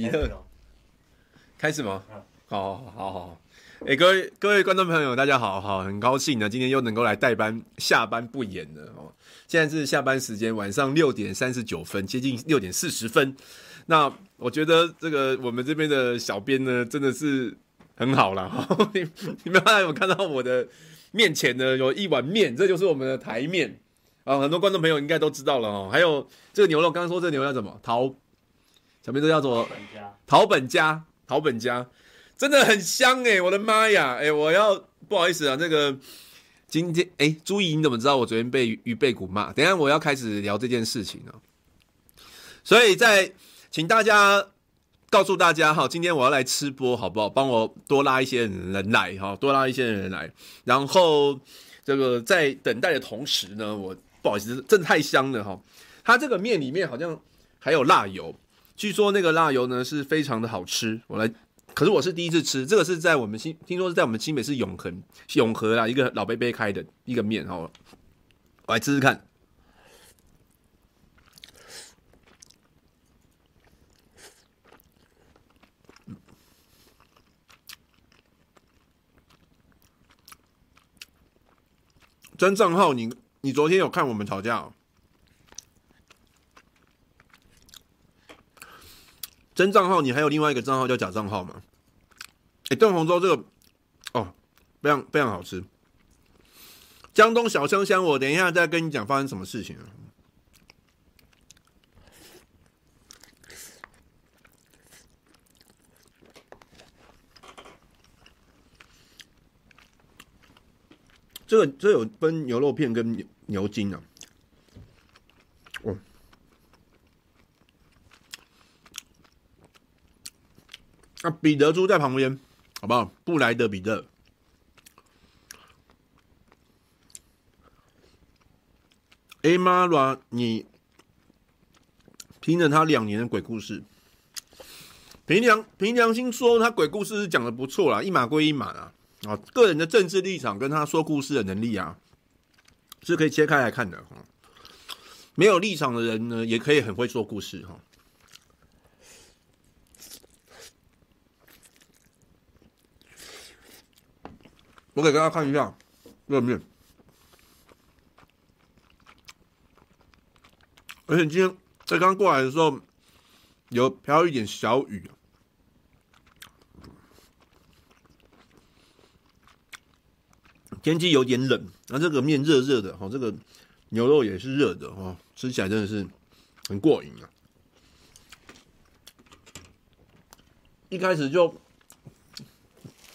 比特，开始吗？好好好好，哎，各位各位观众朋友，大家好，好，很高兴呢，今天又能够来代班，下班不演了哦。现在是下班时间，晚上六点三十九分，接近六点四十分。那我觉得这个我们这边的小编呢，真的是很好啦。你你们还有看到我的面前呢，有一碗面，这就是我们的台面啊。很多观众朋友应该都知道了哦。还有这个牛肉，刚刚说这个牛肉叫什么？桃。小名都叫做桃本家，桃本家真的很香哎、欸！我的妈呀，哎、欸，我要不好意思啊，那个今天哎，朱、欸、怡你怎么知道我昨天被鱼贝骨骂？等一下我要开始聊这件事情了，所以在请大家告诉大家哈，今天我要来吃播好不好？帮我多拉一些人来哈，多拉一些人来，然后这个在等待的同时呢，我不好意思，真的太香了哈，它这个面里面好像还有辣油。据说那个辣油呢是非常的好吃，我来，可是我是第一次吃，这个是在我们新，听说是在我们新北市永恒永和啊一个老伯伯开的一个面，好，我来吃吃看。真账号，你你昨天有看我们吵架哦？真账号，你还有另外一个账号叫假账号吗？哎，炖红粥这个哦，非常非常好吃。江东小香香，我等一下再跟你讲发生什么事情啊。这个这有分牛肉片跟牛牛筋啊。那彼得猪在旁边，好不好？布莱德彼特。哎妈啦，你听了他两年的鬼故事，凭良凭良心说，他鬼故事是讲的不错啦，一码归一码啊。啊，个人的政治立场跟他说故事的能力啊，是可以切开来看的哈。没有立场的人呢，也可以很会说故事哈。我给大家看一下这个面，而且今天在刚过来的时候有飘一点小雨，天气有点冷，那这个面热热的哈，这个牛肉也是热的哈，吃起来真的是很过瘾啊！一开始就。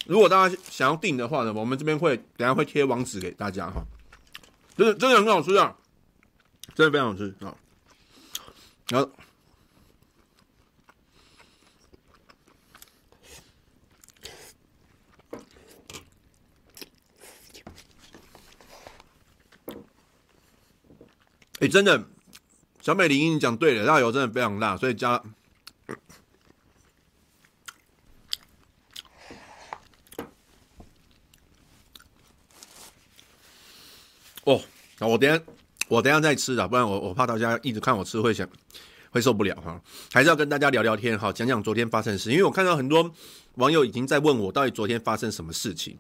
如果大家想要订的话呢，我们这边会等下会贴网址给大家哈，真的真的很好吃啊，真的非常好吃啊。然后，哎，真的，小美玲你讲对了，辣油真的非常辣，所以加。哦，那我等下我等下再吃啊，不然我我怕大家一直看我吃会想会受不了哈，还是要跟大家聊聊天哈，讲讲昨天发生的事，因为我看到很多网友已经在问我到底昨天发生什么事情，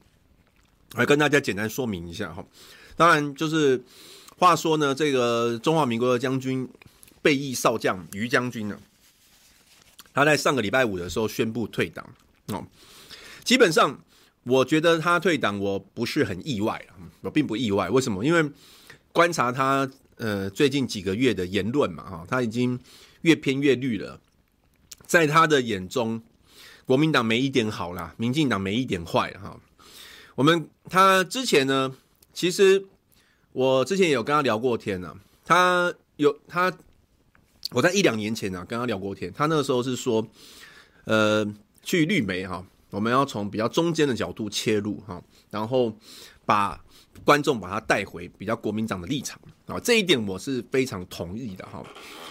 来跟大家简单说明一下哈。当然就是话说呢，这个中华民国的将军备役少将于将军呢，他在上个礼拜五的时候宣布退党哦，基本上。我觉得他退党，我不是很意外，我并不意外。为什么？因为观察他呃最近几个月的言论嘛，哈，他已经越偏越绿了。在他的眼中，国民党没一点好啦，民进党没一点坏哈。我们他之前呢，其实我之前有跟他聊过天呢，他有他我在一两年前呢跟他聊过天，他那个时候是说，呃，去绿媒哈。我们要从比较中间的角度切入哈，然后把观众把他带回比较国民党的立场啊，这一点我是非常同意的哈，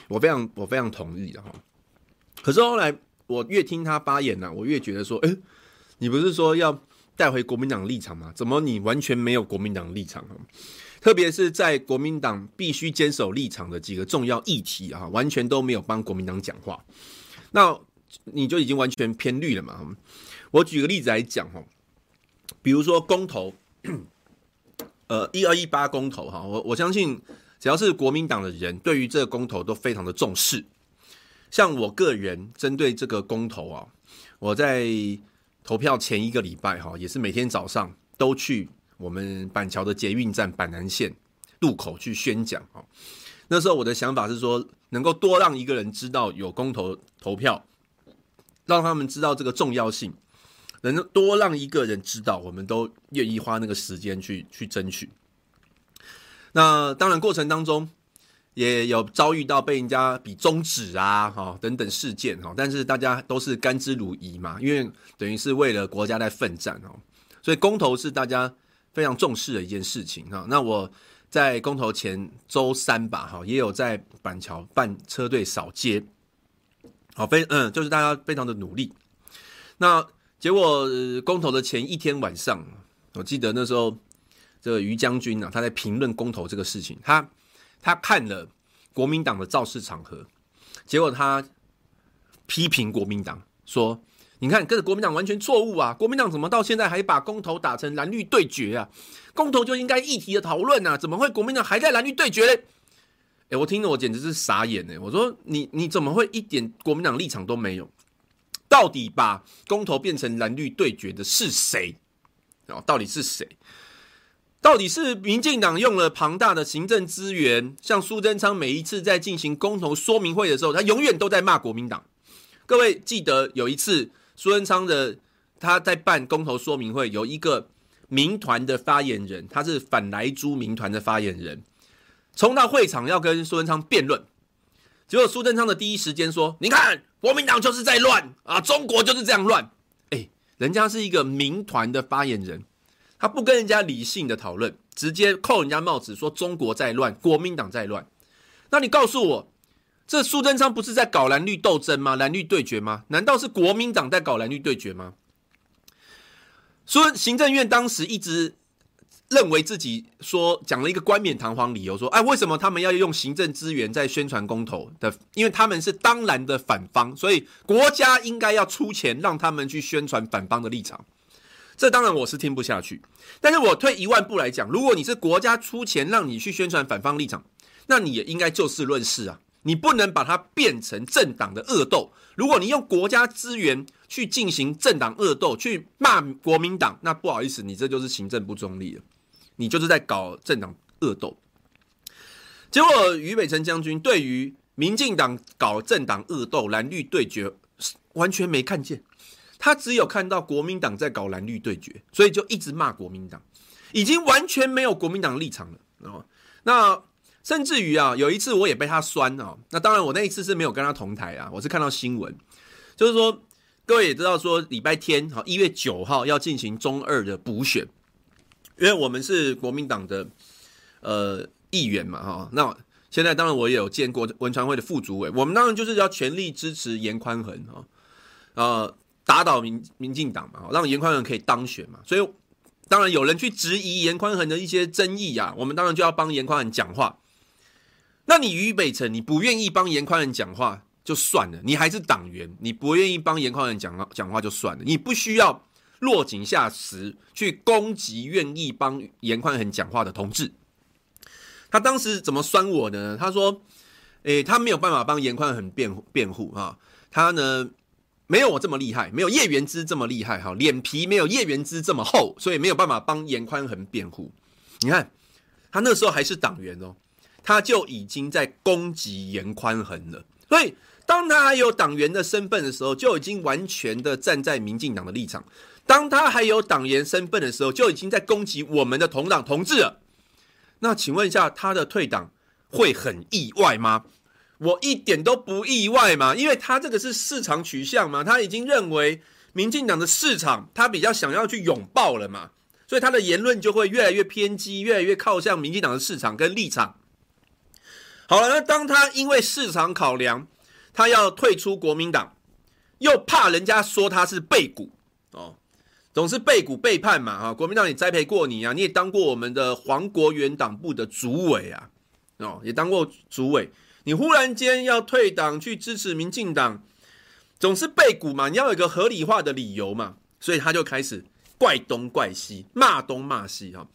我非常我非常同意的哈。可是后来我越听他发言呢，我越觉得说，诶，你不是说要带回国民党立场吗？怎么你完全没有国民党立场？特别是在国民党必须坚守立场的几个重要议题啊，完全都没有帮国民党讲话。那你就已经完全偏绿了嘛。我举个例子来讲哈，比如说公投，呃，一二一八公投哈，我我相信只要是国民党的人，对于这个公投都非常的重视。像我个人针对这个公投啊，我在投票前一个礼拜哈，也是每天早上都去我们板桥的捷运站板南线路口去宣讲啊。那时候我的想法是说，能够多让一个人知道有公投投票，让他们知道这个重要性，能多让一个人知道，我们都愿意花那个时间去去争取。那当然过程当中也有遭遇到被人家比中指啊，哈等等事件哈，但是大家都是甘之如饴嘛，因为等于是为了国家在奋战哦，所以公投是大家非常重视的一件事情哈。那我。在公投前周三吧，哈，也有在板桥办车队扫街，好，非嗯，就是大家非常的努力。那结果公投的前一天晚上，我记得那时候这个于将军啊，他在评论公投这个事情，他他看了国民党的造势场合，结果他批评国民党说。你看，跟着国民党完全错误啊！国民党怎么到现在还把公投打成蓝绿对决啊？公投就应该议题的讨论啊，怎么会国民党还在蓝绿对决嘞？哎，我听了我简直是傻眼呢！我说你你怎么会一点国民党立场都没有？到底把公投变成蓝绿对决的是谁？哦，到底是谁？到底是民进党用了庞大的行政资源，像苏贞昌每一次在进行公投说明会的时候，他永远都在骂国民党。各位记得有一次。苏贞昌的他在办公投说明会，有一个民团的发言人，他是反莱猪民团的发言人，冲到会场要跟苏贞昌辩论，结果苏贞昌的第一时间说：“你看，国民党就是在乱啊，中国就是这样乱。”哎，人家是一个民团的发言人，他不跟人家理性的讨论，直接扣人家帽子说中国在乱，国民党在乱。那你告诉我？这苏贞昌不是在搞蓝绿斗争吗？蓝绿对决吗？难道是国民党在搞蓝绿对决吗？说行政院当时一直认为自己说讲了一个冠冕堂皇理由，说哎，为什么他们要用行政资源在宣传公投的？因为他们是当然的反方，所以国家应该要出钱让他们去宣传反方的立场。这当然我是听不下去，但是我退一万步来讲，如果你是国家出钱让你去宣传反方立场，那你也应该就事论事啊。你不能把它变成政党的恶斗。如果你用国家资源去进行政党恶斗，去骂国民党，那不好意思，你这就是行政不中立了，你就是在搞政党恶斗。结果于北辰将军对于民进党搞政党恶斗、蓝绿对决完全没看见，他只有看到国民党在搞蓝绿对决，所以就一直骂国民党，已经完全没有国民党立场了。哦，那。甚至于啊，有一次我也被他酸哦。那当然，我那一次是没有跟他同台啊，我是看到新闻，就是说各位也知道说礼拜天哈一月九号要进行中二的补选，因为我们是国民党的呃议员嘛哈。那现在当然我也有见过文传会的副主委，我们当然就是要全力支持严宽恒哈，呃打倒民民进党嘛，让严宽恒可以当选嘛。所以当然有人去质疑严宽恒的一些争议啊，我们当然就要帮严宽恒讲话。那你于北辰，你不愿意帮严宽恒讲话就算了，你还是党员，你不愿意帮严宽恒讲讲话就算了，你不需要落井下石去攻击愿意帮严宽恒讲话的同志。他当时怎么酸我呢？他说：“诶，他没有办法帮严宽恒辩辩护啊，他呢没有我这么厉害，没有叶元之这么厉害哈，脸皮没有叶元之这么厚，所以没有办法帮严宽恒辩护。你看他那时候还是党员哦。”他就已经在攻击严宽恒了，所以当他还有党员的身份的时候，就已经完全的站在民进党的立场；当他还有党员身份的时候，就已经在攻击我们的同党同志了。那请问一下，他的退党会很意外吗？我一点都不意外嘛，因为他这个是市场取向嘛，他已经认为民进党的市场他比较想要去拥抱了嘛，所以他的言论就会越来越偏激，越来越靠向民进党的市场跟立场。好了，那当他因为市场考量，他要退出国民党，又怕人家说他是背骨哦，总是背骨背叛嘛哈。国民党也栽培过你啊，你也当过我们的黄国元党部的主委啊，哦，也当过主委。你忽然间要退党去支持民进党，总是背骨嘛，你要有一个合理化的理由嘛，所以他就开始怪东怪西，骂东骂西哈。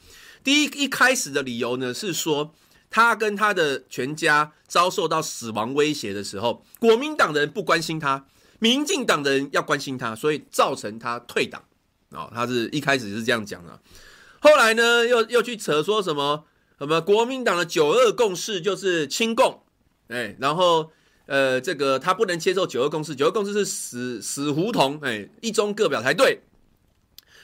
第一一开始的理由呢是说，他跟他的全家遭受到死亡威胁的时候，国民党的人不关心他，民进党的人要关心他，所以造成他退党啊。他是一开始是这样讲的，后来呢又又去扯说什么什么国民党的九二共识就是亲共，哎，然后。呃，这个他不能接受九二共识，九二共识是死死胡同，哎，一中各表才对。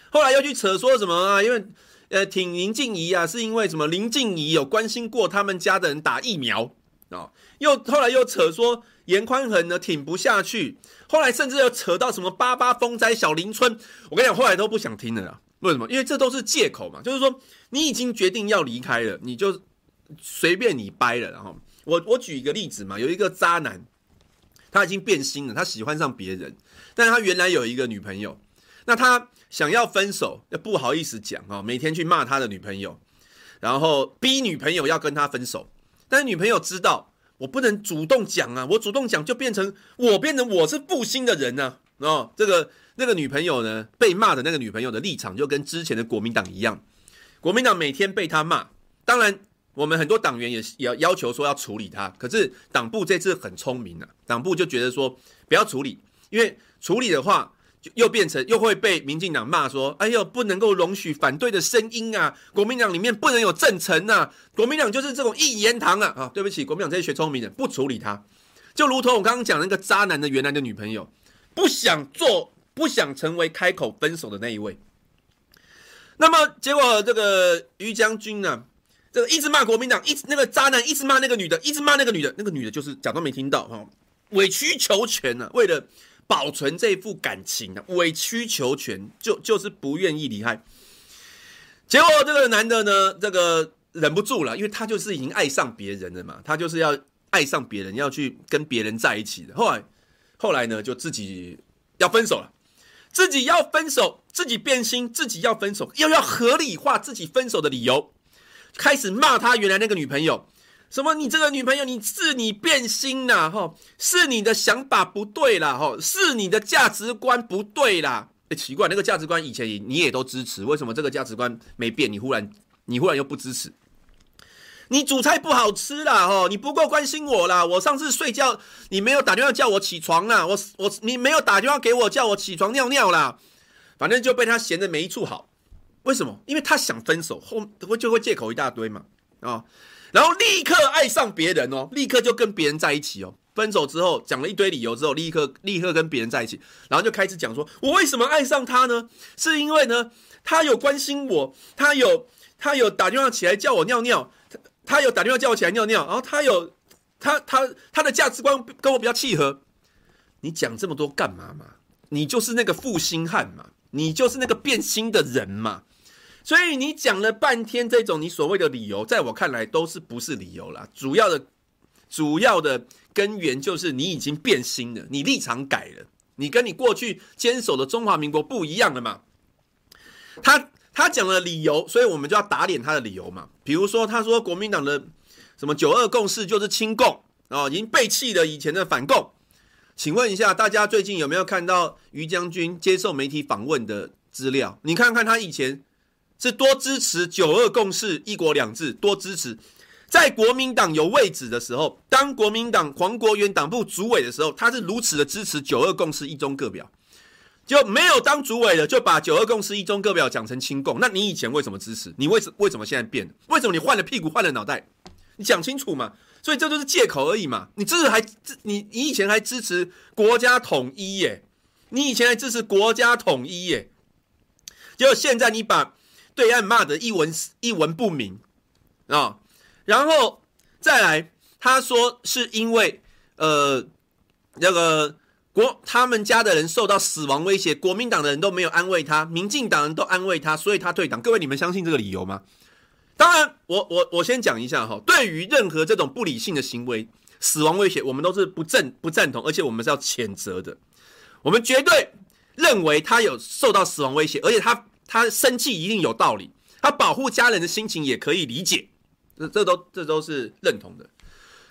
后来又去扯说什么啊？因为呃，挺林静怡啊，是因为什么？林静怡有关心过他们家的人打疫苗啊、哦。又后来又扯说严宽恒呢挺不下去。后来甚至又扯到什么八八风灾小林村，我跟你讲，后来都不想听了啦。为什么？因为这都是借口嘛，就是说你已经决定要离开了，你就随便你掰了，然后。我我举一个例子嘛，有一个渣男，他已经变心了，他喜欢上别人，但是他原来有一个女朋友，那他想要分手，又不好意思讲啊，每天去骂他的女朋友，然后逼女朋友要跟他分手，但是女朋友知道我不能主动讲啊，我主动讲就变成我变成我是负心的人呢，哦，这个那个女朋友呢，被骂的那个女朋友的立场就跟之前的国民党一样，国民党每天被他骂，当然。我们很多党员也也要要求说要处理他，可是党部这次很聪明啊，党部就觉得说不要处理，因为处理的话又变成又会被民进党骂说，哎呦不能够容许反对的声音啊，国民党里面不能有政臣呐，国民党就是这种一言堂啊啊，对不起，国民党这些学聪明的不处理他，就如同我刚刚讲那个渣男的原来的女朋友，不想做不想成为开口分手的那一位，那么结果这个于将军呢？这个一直骂国民党，一直那个渣男，一直骂那个女的，一直骂那个女的，那个女的就是假装没听到哈，委曲求全呢、啊，为了保存这副感情啊，委曲求全，就就是不愿意离开。结果这个男的呢，这个忍不住了，因为他就是已经爱上别人了嘛，他就是要爱上别人，要去跟别人在一起的。后来，后来呢，就自己要分手了，自己要分手，自己变心，自己要分手，又要合理化自己分手的理由。开始骂他原来那个女朋友，什么你这个女朋友你是你变心啦，哈，是你的想法不对啦，哈，是你的价值观不对啦。哎，奇怪，那个价值观以前你也都支持，为什么这个价值观没变？你忽然你忽然又不支持？你煮菜不好吃啦，哈，你不够关心我啦。我上次睡觉你没有打电话叫我起床啦，我我你没有打电话给我叫我起床尿尿啦，反正就被他嫌得没一处好。为什么？因为他想分手，后会就会借口一大堆嘛，啊、哦，然后立刻爱上别人哦，立刻就跟别人在一起哦。分手之后讲了一堆理由之后，立刻立刻跟别人在一起，然后就开始讲说，我为什么爱上他呢？是因为呢，他有关心我，他有他有打电话起来叫我尿尿，他他有打电话叫我起来尿尿，然后他有他他他的价值观跟我比较契合。你讲这么多干嘛嘛？你就是那个负心汉嘛，你就是那个变心的人嘛。所以你讲了半天这种你所谓的理由，在我看来都是不是理由啦。主要的、主要的根源就是你已经变心了，你立场改了，你跟你过去坚守的中华民国不一样了嘛。他他讲了理由，所以我们就要打脸他的理由嘛。比如说，他说国民党的什么九二共识就是亲共哦，已经背弃了以前的反共。请问一下，大家最近有没有看到于将军接受媒体访问的资料？你看看他以前。是多支持九二共识、一国两制，多支持。在国民党有位置的时候，当国民党黄国元党部主委的时候，他是如此的支持九二共识、一中各表，就没有当主委的就把九二共识、一中各表讲成亲共。那你以前为什么支持？你为什为什么现在变？为什么你换了屁股换了脑袋？你讲清楚嘛！所以这都是借口而已嘛！你支持还你你以前还支持国家统一耶？你以前还支持国家统一耶？结果现在你把。对岸骂的一文一文不名啊、然后再来，他说是因为呃那个国他们家的人受到死亡威胁，国民党的人都没有安慰他，民进党人都安慰他，所以他退党。各位，你们相信这个理由吗？当然，我我我先讲一下哈，对于任何这种不理性的行为，死亡威胁，我们都是不赞不赞同，而且我们是要谴责的。我们绝对认为他有受到死亡威胁，而且他。他生气一定有道理，他保护家人的心情也可以理解，这这都这都是认同的。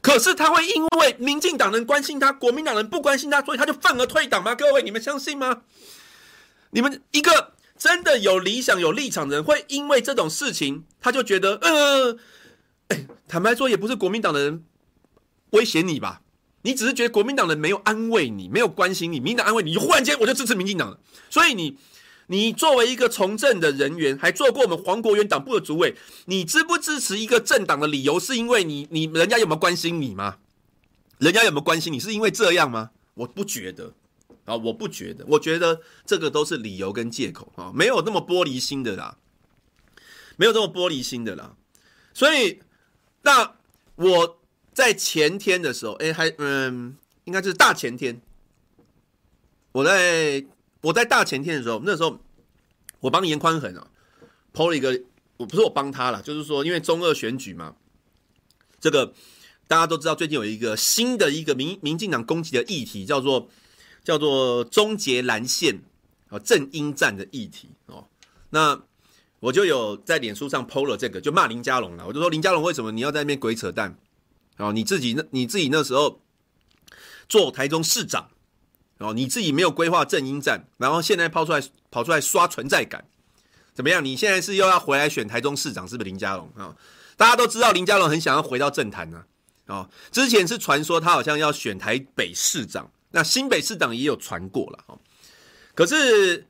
可是他会因为民进党人关心他，国民党人不关心他，所以他就愤而退党吗？各位，你们相信吗？你们一个真的有理想、有立场的人，会因为这种事情，他就觉得，呃，哎，坦白说，也不是国民党的人威胁你吧？你只是觉得国民党人没有安慰你，没有关心你，民进党安慰你，你忽然间我就支持民进党了。所以你，你作为一个从政的人员，还做过我们黄国元党部的主委，你支不支持一个政党的理由，是因为你你人家有没有关心你吗？人家有没有关心你，是因为这样吗？我不觉得。啊，我不觉得，我觉得这个都是理由跟借口啊，没有那么玻璃心的啦，没有这么玻璃心的啦。所以，那我在前天的时候，哎，还嗯，应该是大前天，我在我在大前天的时候，那时候我帮严宽恒啊抛了一个，我不是我帮他啦，就是说，因为中二选举嘛，这个大家都知道，最近有一个新的一个民民进党攻击的议题，叫做。叫做终结蓝线啊，正英战的议题哦。那我就有在脸书上 PO 了这个，就骂林佳龙了。我就说林佳龙为什么你要在那边鬼扯淡？哦，你自己那你自己那时候做台中市长哦，你自己没有规划正英战，然后现在抛出来跑出来刷存在感，怎么样？你现在是又要回来选台中市长，是不是林佳龙啊？大家都知道林佳龙很想要回到政坛呢。哦，之前是传说他好像要选台北市长。那新北市长也有传过了哦，可是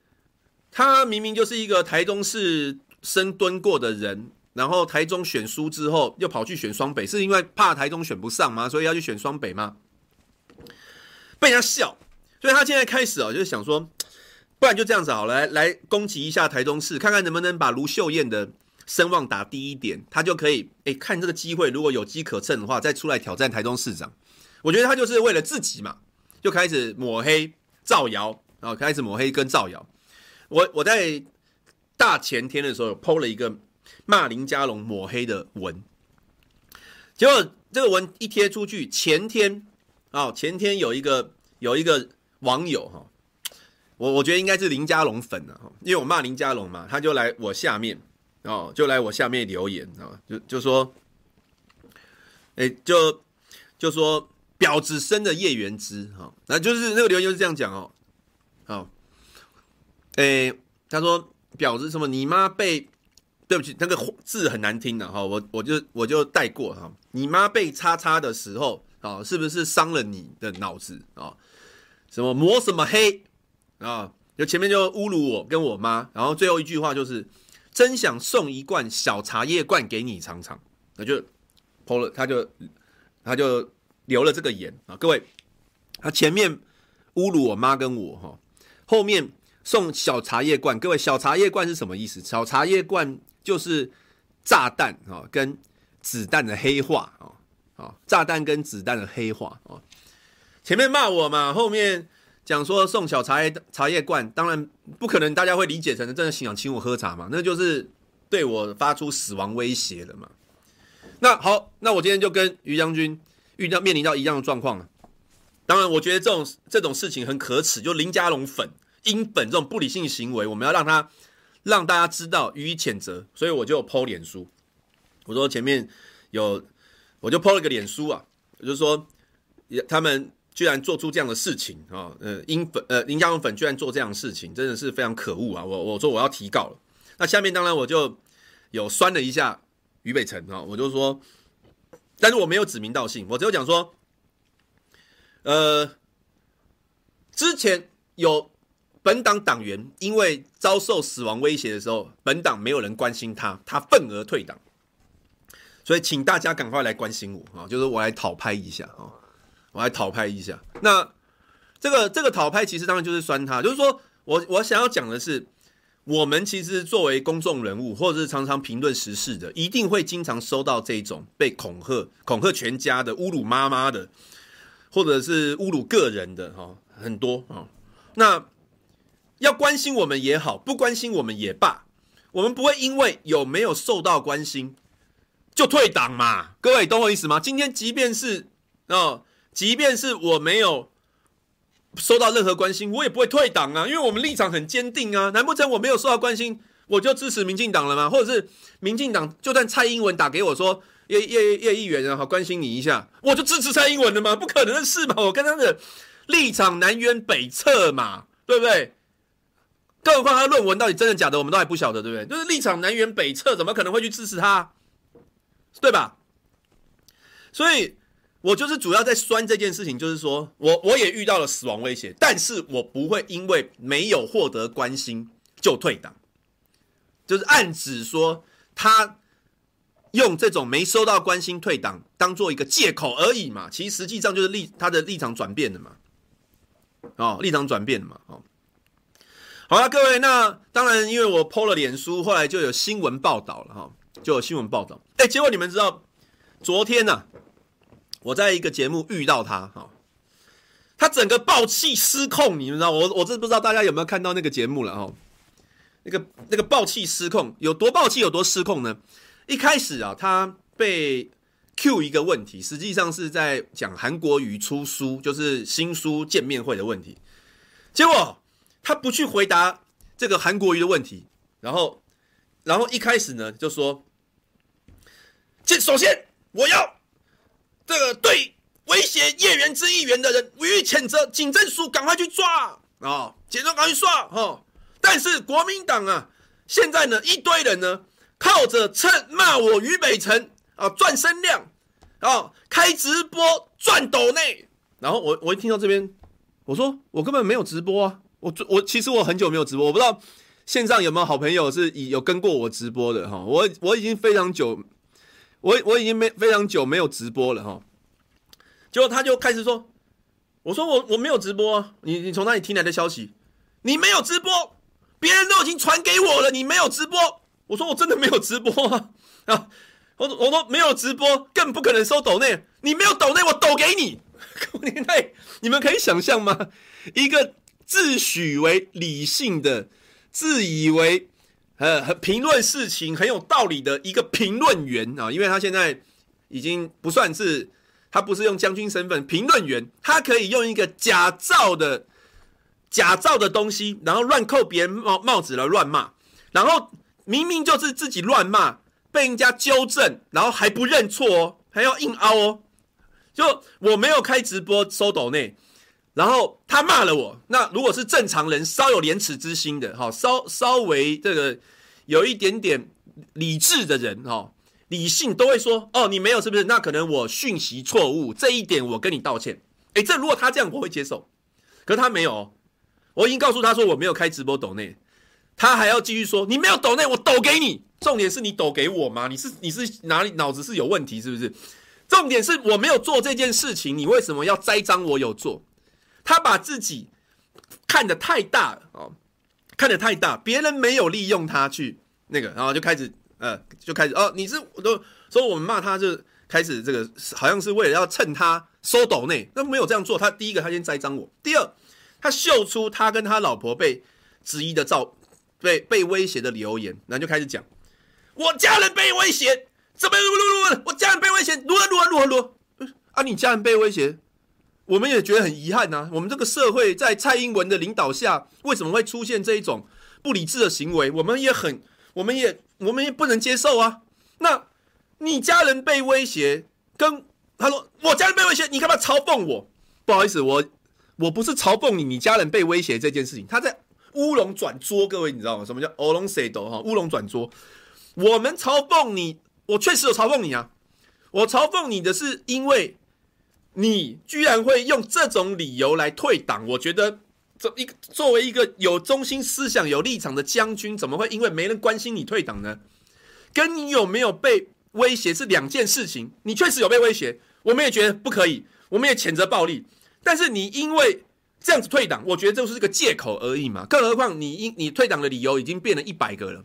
他明明就是一个台中市深蹲过的人，然后台中选输之后又跑去选双北，是因为怕台中选不上吗？所以要去选双北吗？被人家笑，所以他现在开始哦，就是想说，不然就这样子好了，来来攻击一下台中市，看看能不能把卢秀燕的声望打低一点，他就可以哎看这个机会，如果有机可乘的话，再出来挑战台中市长。我觉得他就是为了自己嘛。就开始抹黑造谣，然后开始抹黑跟造谣。我我在大前天的时候有 PO 了一个骂林佳龙抹黑的文，结果这个文一贴出去，前天啊，前天有一个有一个网友哈，我我觉得应该是林家龙粉啊，因为我骂林家龙嘛，他就来我下面哦，就来我下面留言啊，就就说，哎，就就说。婊子生的叶元之，哈，那就是那个留言就是这样讲哦，好，诶，他说婊子什么？你妈被，对不起，那个字很难听的哈，我我就我就带过哈，你妈被叉叉的时候啊，是不是伤了你的脑子啊？什么抹什么黑啊？就前面就侮辱我跟我妈，然后最后一句话就是真想送一罐小茶叶罐给你尝尝，那就 PO 了，他就他就。留了这个言啊，各位，他前面侮辱我妈跟我哈，后面送小茶叶罐。各位，小茶叶罐是什么意思？小茶叶罐就是炸弹啊，跟子弹的黑话啊啊，炸弹跟子弹的黑话啊。前面骂我嘛，后面讲说送小茶叶茶叶罐，当然不可能，大家会理解成真的想请我喝茶嘛，那就是对我发出死亡威胁了嘛。那好，那我今天就跟于将军。遇到面临到一样的状况了，当然，我觉得这种这种事情很可耻，就林家龙粉、英粉这种不理性行为，我们要让他让大家知道予以谴责，所以我就 PO 脸书，我说前面有，我就 PO 了个脸书啊，我就说也他们居然做出这样的事情啊，呃，英粉呃林佳龙粉居然做这样的事情，真的是非常可恶啊！我我说我要提告了，那下面当然我就有酸了一下于北辰啊，我就说。但是我没有指名道姓，我只有讲说，呃，之前有本党党员因为遭受死亡威胁的时候，本党没有人关心他，他愤而退党，所以请大家赶快来关心我啊！就是我来讨拍一下啊，我来讨拍一下。那这个这个讨拍其实当然就是酸他，就是说我我想要讲的是。我们其实作为公众人物，或者是常常评论时事的，一定会经常收到这种被恐吓、恐吓全家的、侮辱妈妈的，或者是侮辱个人的，哈，很多啊。那要关心我们也好，不关心我们也罢，我们不会因为有没有受到关心就退党嘛。各位懂我意思吗？今天即便是啊，即便是我没有。收到任何关心，我也不会退党啊，因为我们立场很坚定啊。难不成我没有受到关心，我就支持民进党了吗？或者是民进党就算蔡英文打给我说叶叶叶议员啊，好关心你一下，我就支持蔡英文了吗？不可能的事嘛！我跟他的立场南辕北辙嘛，对不对？更何况他论文到底真的假的，我们都还不晓得，对不对？就是立场南辕北辙，怎么可能会去支持他？对吧？所以，我就是主要在酸这件事情，就是说我我也遇到了死亡威胁，但是我不会因为没有获得关心就退党，就是暗指说他用这种没收到关心退党当做一个借口而已嘛，其实实际上就是立他的立场转变了嘛，哦，立场转变了嘛，哦。好了，各位，那当然，因为我 PO 了脸书，后来就有新闻报道了哈，就有新闻报道。哎，结果你们知道，昨天呢、我在一个节目遇到他哈，他整个爆气失控，你们知道，我我真不知道大家有没有看到那个节目了哈，那个那个爆气失控有多爆气有多失控呢？一开始啊，他被 Q 一个问题，实际上是在讲韩国瑜出书，就是新书见面会的问题，结果。他不去回答这个韩国瑜的问题，然后，然后一开始呢就说，这首先我要这个对威胁叶元之议员的人予以谴责，警政署赶快去抓啊，警察赶快去抓哈。但是国民党啊，现在呢一堆人呢靠着蹭骂我于北辰啊赚声量啊开直播赚抖内，然后我我一听到这边，我说我根本没有直播啊。我我其实我很久没有直播，我不知道线上有没有好朋友是以有跟过我直播的哈。我我已经非常久，我我已经没非常久没有直播了哈。结果他就开始说：“我说我我没有直播啊，你你从哪里听来的消息？你没有直播，别人都已经传给我了，你没有直播。”我说：“我真的没有直播啊！啊，我我说没有直播，更不可能收抖内。你没有抖内，我抖给你。你们可以想象吗？一个。”自诩为理性的，自以为呃评论事情很有道理的一个评论员啊，因为他现在已经不算是，他不是用将军身份评论员，他可以用一个假造的假造的东西，然后乱扣别人帽帽子来乱骂，然后明明就是自己乱骂，被人家纠正，然后还不认错哦，还要硬凹哦，就我没有开直播收抖内。然后他骂了我，那如果是正常人，稍有廉耻之心的，哈，稍稍微这个有一点点理智的人，哈，理性都会说，哦，你没有是不是？那可能我讯息错误，这一点我跟你道歉。诶，这如果他这样，我会接受。可是他没有，我已经告诉他说我没有开直播抖内，他还要继续说你没有抖内，我抖给你。重点是你抖给我吗？你是你是哪里脑子是有问题是不是？重点是我没有做这件事情，你为什么要栽赃我有做？他把自己看得太大了哦，看得太大，别人没有利用他去那个，然后就开始呃，就开始哦，你是都说我们骂他，就开始这个好像是为了要趁他收抖内，那没有这样做。他第一个他先栽赃我，第二他秀出他跟他老婆被质疑的照，被被威胁的留言，然后就开始讲我家人被威胁，怎么如何我家人被威胁，如何如何如何如何啊？你家人被威胁？我们也觉得很遗憾呐，我们这个社会在蔡英文的领导下，为什么会出现这一种不理智的行为？我们也很，我们也，我们也不能接受啊。那你家人被威胁，跟他说我家人被威胁，你干嘛嘲讽我？不好意思，我我不是嘲讽你，你家人被威胁这件事情，他在乌龙转桌。各位你知道吗？什么叫乌龙塞斗哈？乌龙转桌。我们嘲讽你，我确实有嘲讽你啊。我嘲讽你的是因为。你居然会用这种理由来退党？我觉得这一个作为一个有中心思想、有立场的将军，怎么会因为没人关心你退党呢？跟你有没有被威胁是两件事情。你确实有被威胁，我们也觉得不可以，我们也谴责暴力。但是你因为这样子退党，我觉得这是个借口而已嘛。更何况你因你退党的理由已经变了一百个了，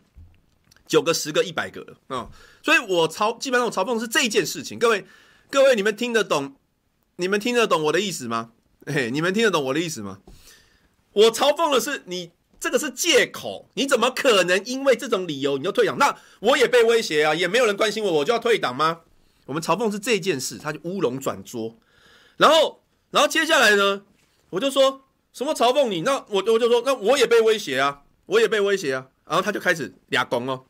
九个、十个、一百个了啊、所以我嘲基本上我嘲讽是这一件事情。各位各位，你们听得懂？你们听得懂我的意思吗？嘿，你们听得懂我的意思吗？我嘲讽的是你，这个是借口。你怎么可能因为这种理由你就退党？那我也被威胁啊，也没有人关心我，我就要退党吗？我们嘲讽是这件事，他就乌龙转桌。然后，然后接下来呢，我就说什么嘲讽你？那我我就说，那我也被威胁啊，我也被威胁啊。然后他就开始俩拱哦，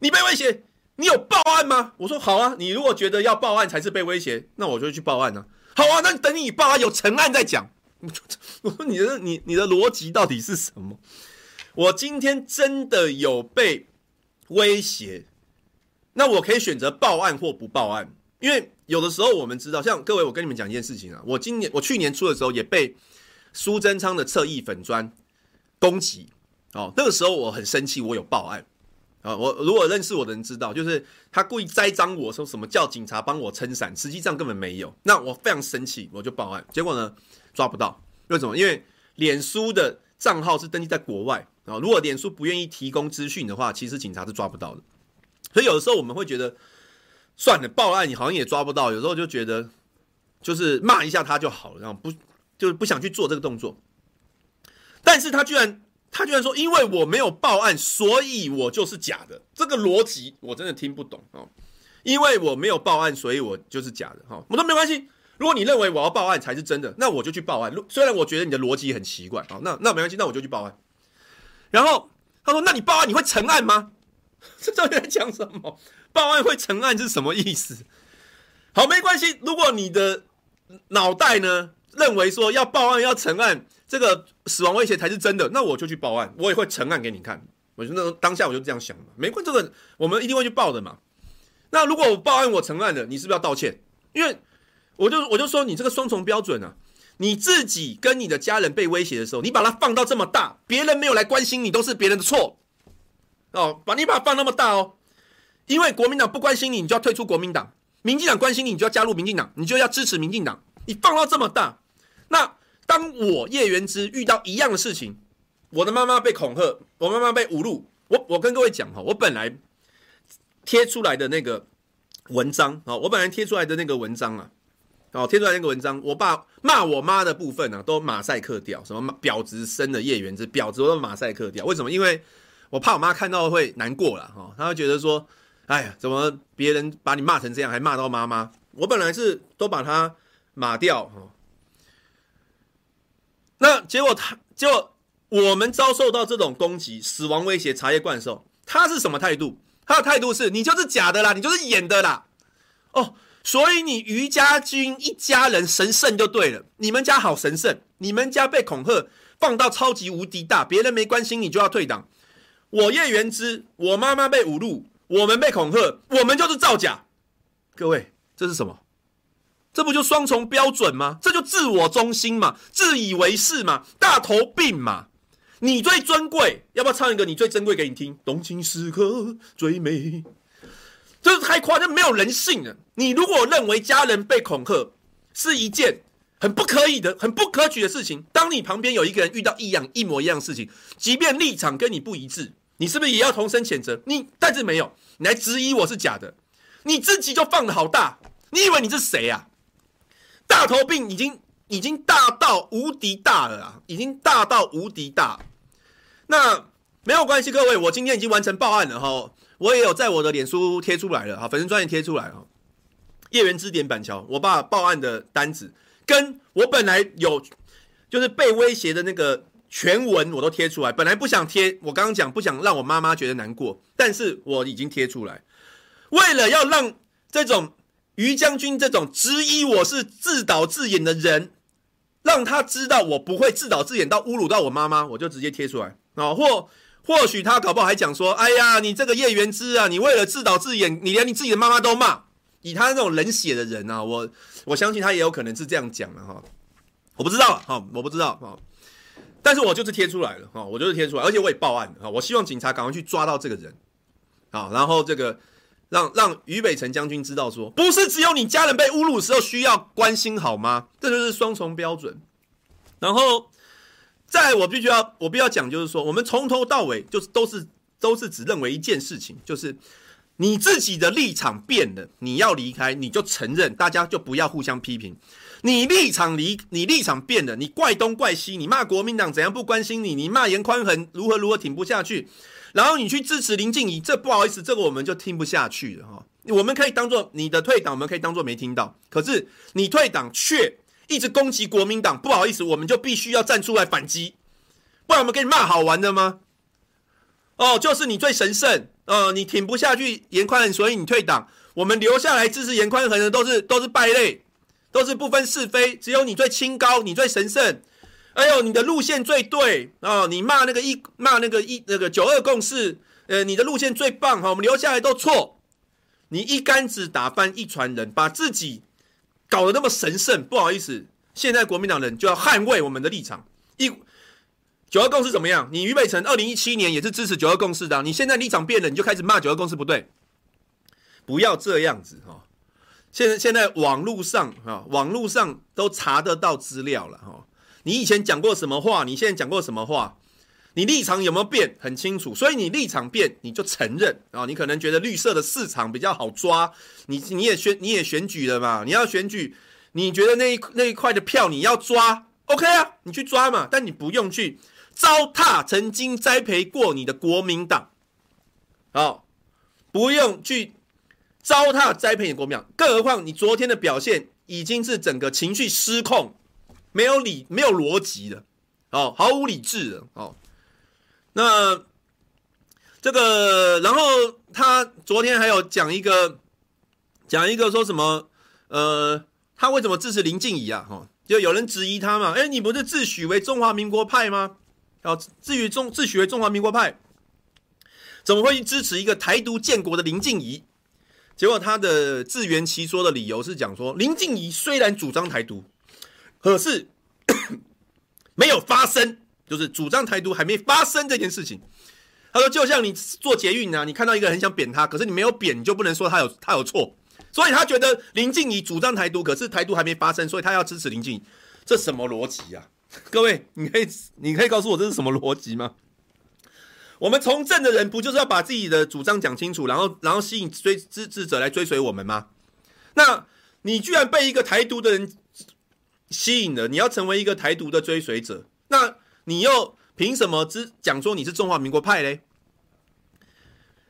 你被威胁，你有报案吗？我说好啊，你如果觉得要报案才是被威胁，那我就去报案、啊。好啊，那等你报啊有成案再讲。我说你的你你的逻辑到底是什么？我今天真的有被威胁，那我可以选择报案或不报案，因为有的时候我们知道，像各位，我跟你们讲一件事情啊，我今年我去年初的时候也被苏贞昌的侧翼粉砖攻击。哦，那个时候我很生气，我有报案啊。我如果认识我的人知道，就是他故意栽赃我说什么叫警察帮我撑伞，实际上根本没有。那我非常生气，我就报案。结果呢，抓不到。为什么？因为脸书的账号是登记在国外啊。如果脸书不愿意提供资讯的话，其实警察是抓不到的。所以有的时候我们会觉得，算了，报案你好像也抓不到。有时候就觉得，就是骂一下他就好了，然后不就是不想去做这个动作。但是他居然。他居然说：“因为我没有报案，所以我就是假的。”这个逻辑我真的听不懂哦。因为我没有报案，所以我就是假的。哈，我说没关系。如果你认为我要报案才是真的，那我就去报案。虽然我觉得你的逻辑很奇怪啊，那那没关系，那我就去报案。然后他说：“那你报案你会成案吗？” 这到底在讲什么？报案会成案是什么意思？好，没关系。如果你的脑袋呢认为说要报案要成案。这个死亡威胁才是真的，那我就去报案，我也会呈案给你看。我就那当下我就这样想嘛，没关，这个我们一定会去报的嘛。那如果我报案我成案了，你是不是要道歉？因为我就我就说你这个双重标准啊，你自己跟你的家人被威胁的时候，你把它放到这么大，别人没有来关心你，都是别人的错哦。把你把它放那么大哦，因为国民党不关心你，你就要退出国民党；民进党关心你，你就要加入民进党，你就要支持民进党。你放到这么大，那。当我叶元之遇到一样的事情，我的妈妈被恐吓，我妈妈被侮辱，我我跟各位讲哈，我本来贴出来的那个文章啊，我本来贴出来的那个文章啊，哦，贴出来那个文章，我爸骂我妈的部分呢，都马赛克掉，什么婊子生的叶元之，婊子都马赛克掉，为什么？因为我怕我妈看到会难过了哈，她会觉得说，哎呀，怎么别人把你骂成这样，还骂到妈妈？我本来是都把它码掉哈。那结果他，结果我们遭受到这种攻击、死亡威胁、茶叶灌输，他是什么态度？他的态度是：你就是假的啦，你就是演的啦。哦，所以你于家军一家人神圣就对了，你们家好神圣，你们家被恐吓放到超级无敌大，别人没关心你就要退党。我叶元之，我妈妈被侮辱，我们被恐吓，我们就是造假。各位，这是什么？这不就双重标准吗？这就自我中心嘛，自以为是嘛，大头病嘛。你最尊贵，要不要唱一个你最珍贵给你听？动情时刻最美，这是太夸张，没有人性了。你如果认为家人被恐吓是一件很不可以的、很不可取的事情，当你旁边有一个人遇到一样一模一样的事情，即便立场跟你不一致，你是不是也要同声谴责？你但是没有，你来质疑我是假的，你自己就放得好大，你以为你是谁啊？大头病已经已经大到无敌大了啊！已经大到无敌大。那没有关系，各位，我今天已经完成报案了哈。我也有在我的脸书贴出来了哈，粉丝专页贴出来哈。叶元之点板桥，我把报案的单子跟我本来有就是被威胁的那个全文我都贴出来。本来不想贴，我刚刚讲不想让我妈妈觉得难过，但是我已经贴出来，为了要让这种。于将军这种质疑我是自导自演的人，让他知道我不会自导自演到侮辱到我妈妈，我就直接贴出来啊。或或许他搞不好还讲说：“哎呀，你这个叶元之啊，你为了自导自演，你连你自己的妈妈都骂。”以他那种冷血的人啊，我我相信他也有可能是这样讲的哈。我不知道哈，我不知道哈。但是我就是贴出来了哈，我就是贴出来，而且我也报案了哈。我希望警察赶快去抓到这个人啊，然后这个。让让于北辰将军知道说，不是只有你家人被侮辱的时候需要关心好吗？这就是双重标准。然后，在我必须要我必须要讲，就是说，我们从头到尾就是都是都是只认为一件事情，就是你自己的立场变了，你要离开，你就承认，大家就不要互相批评。你立场离你立场变了，你怪东怪西，你骂国民党怎样不关心你，你骂严宽恒如何如何挺不下去。然后你去支持林静仪，这不好意思，这个我们就听不下去了哈。我们可以当做你的退党，我们可以当做没听到。可是你退党却一直攻击国民党，不好意思，我们就必须要站出来反击，不然我们给你骂好玩的吗？哦，就是你最神圣，呃，你挺不下去严宽恒，所以你退党。我们留下来支持严宽恒的都是都是败类，都是不分是非，只有你最清高，你最神圣。哎呦，你的路线最对啊、哦！你骂那个一骂那个一那个九二共识，呃，你的路线最棒哈、哦！我们留下来都错，你一竿子打翻一船人，把自己搞得那么神圣，不好意思，现在国民党人就要捍卫我们的立场。一九二共识怎么样？你于北辰二零一七年也是支持九二共识的，你现在立场变了，你就开始骂九二共识不对，不要这样子哈！现在现在网络上哈，网络上都查得到资料了哈。你以前讲过什么话？你现在讲过什么话？你立场有没有变？很清楚，所以你立场变，你就承认啊。你可能觉得绿色的市场比较好抓，你你也选你也选举了嘛？你要选举，你觉得那一那一块的票你要抓，OK 啊？你去抓嘛，但你不用去糟蹋曾经栽培过你的国民党，好，不用去糟蹋栽培你的国民党。更何况你昨天的表现已经是整个情绪失控。没有理，没有逻辑的，哦，毫无理智的，哦，那这个，然后他昨天还有讲一个，讲一个说什么，呃，他为什么支持林静怡啊？哈，就有人质疑他嘛，哎，你不是自诩为中华民国派吗？哦，自诩中自诩为中华民国派，怎么会支持一个台独建国的林静怡？结果他的自圆其说的理由是讲说，林静怡虽然主张台独。可是 没有发生，就是主张台独还没发生这件事情。他说，就像你做捷运啊，你看到一个很想扁他，可是你没有扁，你就不能说他有他有错。所以他觉得林静怡主张台独，可是台独还没发生，所以他要支持林静怡。这什么逻辑啊？各位，你可以你可以告诉我这是什么逻辑吗？我们从政的人不就是要把自己的主张讲清楚，然后然后吸引追支持者来追随我们吗？那你居然被一个台独的人。吸引了你要成为一个台独的追随者，那你又凭什么只讲说你是中华民国派嘞？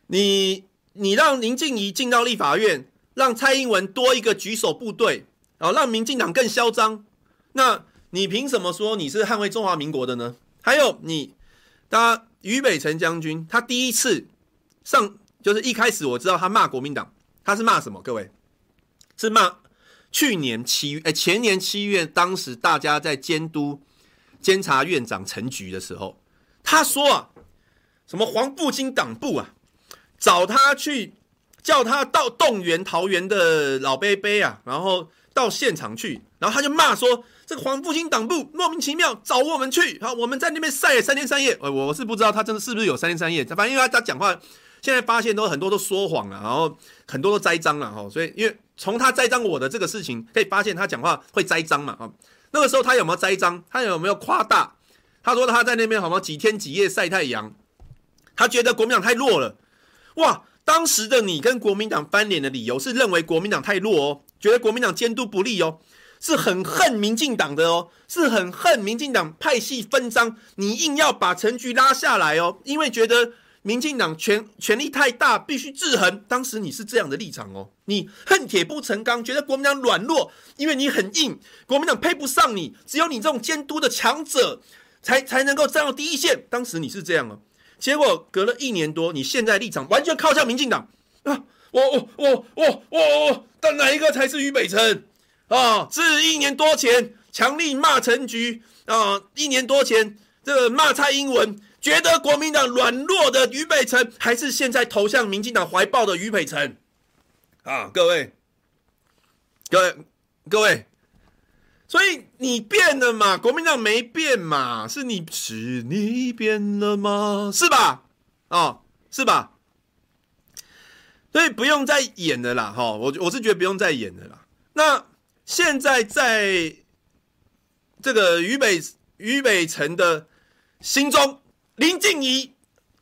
你你让林静怡进到立法院，让蔡英文多一个举手部队，然后让民进党更嚣张，那你凭什么说你是捍卫中华民国的呢？还有你，他于北辰将军，他第一次上就是一开始我知道他骂国民党，他是骂什么？各位是骂。去年七月，哎，前年七月，当时大家在监督监察院长陈菊的时候，他说啊，什么黄复兴党部啊，找他去，叫他到动员桃园的老伯伯啊，然后到现场去，然后他就骂说，这个黄复兴党部莫名其妙找我们去，好，我们在那边晒了三天三夜，我我是不知道他真的是不是有三天三夜，反正因为他他讲话。现在发现都很多都说谎了，然后很多都栽赃了哈，所以因为从他栽赃我的这个事情可以发现他讲话会栽赃嘛啊，那个时候他有没有栽赃？他有没有夸大？他说他在那边好吗？几天几夜晒太阳，他觉得国民党太弱了。哇，当时的你跟国民党翻脸的理由是认为国民党太弱哦，觉得国民党监督不力哦，是很恨民进党的哦，是很恨民进党派系分赃，你硬要把陈菊拉下来哦，因为觉得。民进党权权力太大，必须制衡。当时你是这样的立场哦，你恨铁不成钢，觉得国民党软弱，因为你很硬，国民党配不上你，只有你这种监督的强者，才才能够站到第一线。当时你是这样哦，结果隔了一年多，你现在立场完全靠向民进党啊！我我我我我我，但哪一个才是于北辰啊？是一年多前强力骂陈菊啊，一年多前这个骂蔡英文。觉得国民党软弱的于北辰，还是现在投向民进党怀抱的于北辰？啊，各位，各位，各位，所以你变了嘛？国民党没变嘛？是你是你变了吗？是吧？哦，是吧？所以不用再演了啦，哈！我我是觉得不用再演了啦。那现在在这个于北于北辰的心中。林静怡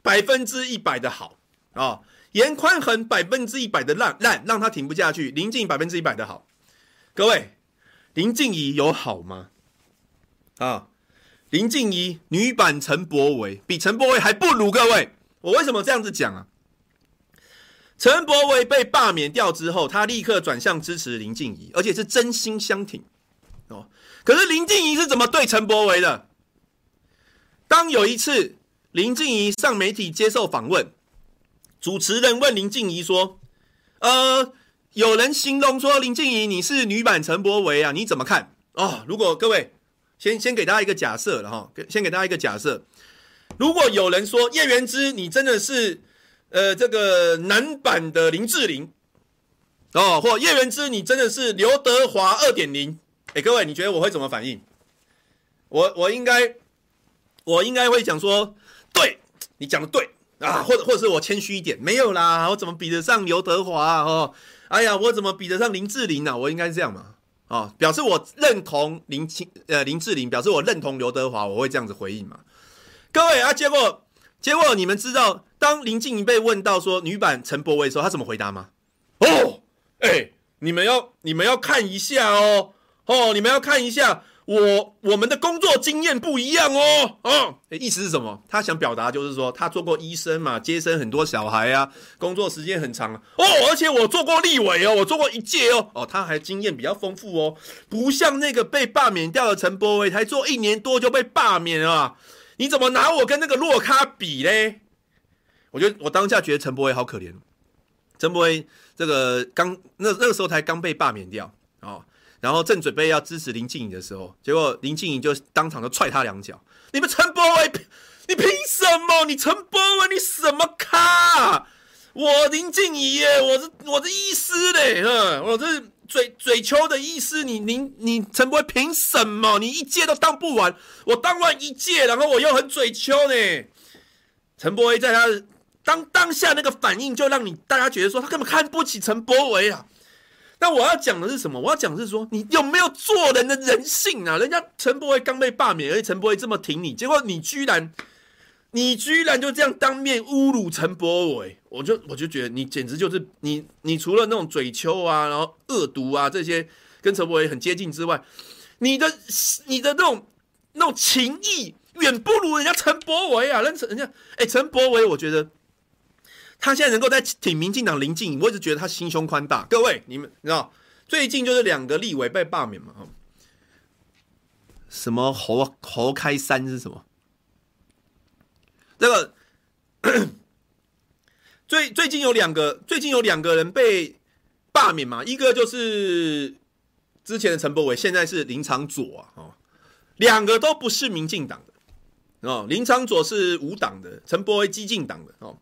百分之一百的好啊，颜宽恒百分之一百的烂烂，让他挺不下去。林静怡百分之一百的好，各位，林静怡有好吗？啊，林静怡女版陈柏惟，比陈柏惟还不如。各位，我为什么这样子讲啊？陈柏惟被罢免掉之后，他立刻转向支持林静怡，而且是真心相挺哦。可是林静怡是怎么对陈柏惟的？当有一次。林静怡上媒体接受访问，主持人问林静怡说：“呃，有人形容说林静怡你是女版陈柏惟啊，你怎么看？”哦，如果各位先先给大家一个假设了哈，先给大家一个假设，如果有人说叶元之你真的是呃这个男版的林志玲哦，或叶元之你真的是刘德华二点零，哎，各位你觉得我会怎么反应？我我应该我应该会讲说，对，你讲的对啊，或者或者是我谦虚一点，没有啦，我怎么比得上刘德华？哦，哎呀，我怎么比得上林志玲呢？我应该是这样嘛？哦，表示我认同林青呃林志玲，表示我认同刘德华，我会这样子回应嘛？各位啊，结果结果你们知道，当林静怡被问到说女版陈柏惟的时候，她怎么回答吗？哦，哎、你们要你们要看一下哦，哦，你们要看一下。我我们的工作经验不一样哦，哦，意思是什么？他想表达就是说，他做过医生嘛，接生很多小孩啊，工作时间很长哦，而且我做过立委哦，我做过一届哦，哦，他还经验比较丰富哦，不像那个被罢免掉的陈柏威，才做一年多就被罢免了，你怎么拿我跟那个洛咖比嘞？我觉得我当下觉得陈柏威好可怜，陈柏威这个刚那那个时候才刚被罢免掉。哦。然后正准备要支持林静怡的时候，结果林静怡就当场就踹他两脚。你们陈柏惟，你凭什么？你陈柏惟，你什么咖？我林静怡耶，我是我是医师嘞，嗯，我是嘴嘴秋的医师。你你你陈柏惟凭什么？你一届都当不完，我当完一届，然后我又很嘴秋呢。陈柏惟在他当当下那个反应，就让你大家觉得说他根本看不起陈柏惟啊。那我要讲的是什么？我要讲的是说，你有没有做人的人性啊？人家陈柏惟刚被罢免，而且陈柏惟这么挺你，结果你居然，你居然就这样当面侮辱陈柏伟，我就我就觉得你简直就是你，你除了那种嘴秋啊，然后恶毒啊这些跟陈柏伟很接近之外，你的你的那种那种情谊远不如人家陈柏伟啊！人人家哎，陈柏伟，我觉得。他现在能够在挺民进党林静仪，我一直觉得他心胸宽大。各位，你们你知道最近就是两个立委被罢免嘛？什么侯侯开山是什么？这个 最最近有两个，最近有两个人被罢免嘛？一个就是之前的陈柏伟，现在是林长佐啊，哦，两个都不是民进党的哦。林长佐是无党的，陈柏惟基进党的哦。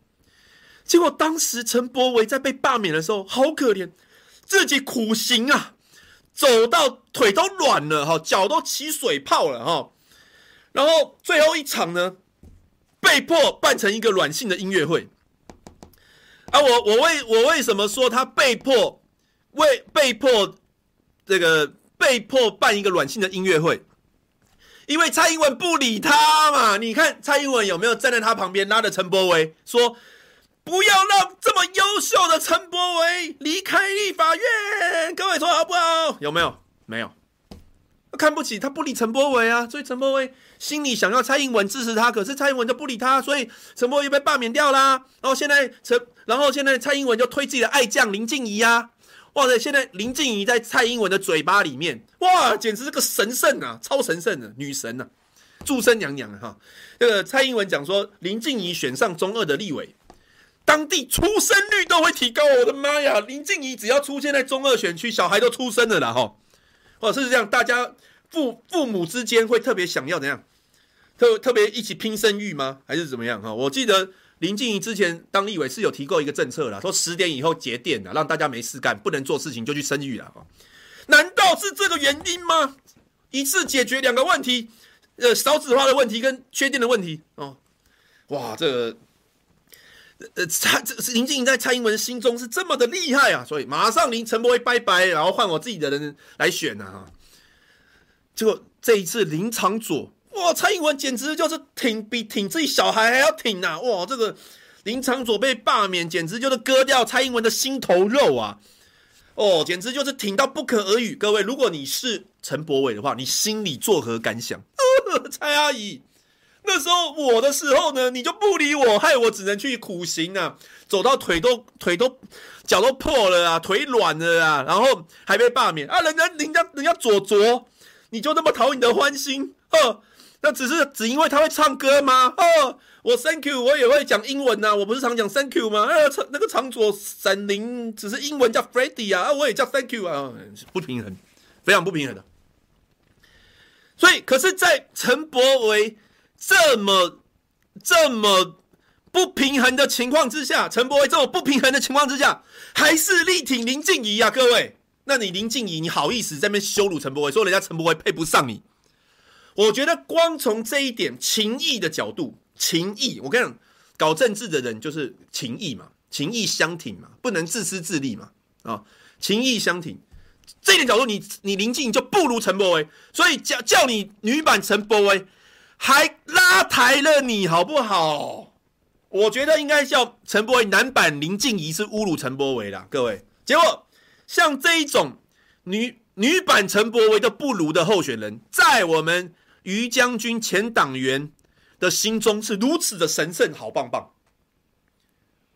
结果当时陈柏惟在被罢免的时候，好可怜，自己苦行啊，走到腿都软了哈，脚都起水泡了哈。然后最后一场呢，被迫办成一个软性的音乐会。啊，我我为我为什么说他被迫为被迫这个被迫办一个软性的音乐会？因为蔡英文不理他嘛。你看蔡英文有没有站在他旁边，拉着陈柏维说？不要让这么优秀的陈柏惟离开立法院，各位说好不好？有没有？没有，看不起他，不理陈柏惟啊，所以陈柏惟心里想要蔡英文支持他，可是蔡英文就不理他，所以陈柏惟被罢免掉啦。然后现在陈，然后现在蔡英文就推自己的爱将林静怡啊，哇塞！现在林静怡在蔡英文的嘴巴里面，哇，简直是个神圣啊，超神圣的女神啊，祝生娘娘啊！哈，这个蔡英文讲说林静怡选上中二的立委。当地出生率都会提高，我的妈呀！林静仪只要出现在中二选区，小孩都出生了啦，哈！或者是这样，大家父父母之间会特别想要怎样，特特别一起拼生育吗？还是怎么样？哈！我记得林静仪之前当立委是有提过一个政策啦，说十点以后节电的，让大家没事干，不能做事情就去生育了，哈！难道是这个原因吗？一次解决两个问题，呃，少子化的问题跟缺电的问题哦，哇，这个。呃，蔡这是林静仪在蔡英文心中是这么的厉害啊，所以马上林陈柏惟拜拜，然后换我自己的人来选呐啊。结果这一次林长佐，哇，蔡英文简直就是挺比挺自己小孩还要挺呐，哇，这个林长佐被罢免，简直就是割掉蔡英文的心头肉啊，哦，简直就是挺到不可而语。各位，如果你是陈柏伟的话，你心里作何感想？蔡阿姨。那时候我的时候呢，你就不理我，害我只能去苦行啊，走到腿都腿都脚都破了啊，腿软了啊，然后还被罢免啊，人家人家人家左左，你就那么讨你的欢心，呵，那只是只因为他会唱歌吗？哦，我 Thank you，我也会讲英文呐、啊。我不是常讲 Thank you 吗？呃，那个长左闪灵只是英文叫 Freddy 啊，啊我也叫 Thank you 啊，不平衡，非常不平衡的。所以，可是，在陈柏惟这么这么不平衡的情况之下，陈柏威这么不平衡的情况之下，还是力挺林静怡啊，各位。那你林静怡，你好意思在那边羞辱陈柏威，说人家陈柏威配不上你？我觉得光从这一点情义的角度，情义，我跟你讲，搞政治的人就是情义嘛，情义相挺嘛，不能自私自利嘛，啊，情义相挺。这一点角度你，你林静就不如陈柏威，所以叫叫你女版陈柏威，还拉抬了你好不好？我觉得应该叫陈柏惟男版林静怡是侮辱陈柏惟啦，各位。结果像这一种女女版陈柏惟的不如的候选人，在我们于将军前党员的心中是如此的神圣，好棒棒，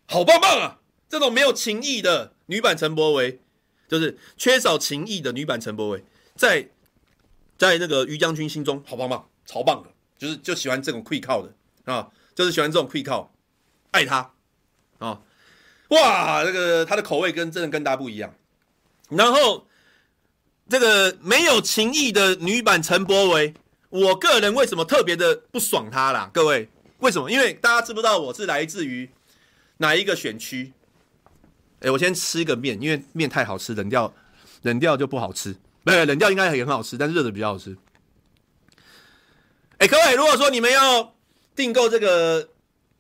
好棒棒啊！这种没有情义的女版陈柏惟。就是缺少情义的女版陈柏惟，在在那个于将军心中好棒棒，超棒的，就是就喜欢这种跪靠的啊，就是喜欢这种跪靠，爱他啊，哇，这个他的口味跟真的跟大家不一样。然后这个没有情义的女版陈柏维，我个人为什么特别的不爽他啦？各位为什么？因为大家知不知道我是来自于哪一个选区？哎，我先吃一个面，因为面太好吃，冷掉冷掉就不好吃。没有冷掉应该也很好吃，但是热的比较好吃。哎，各位，如果说你们要订购这个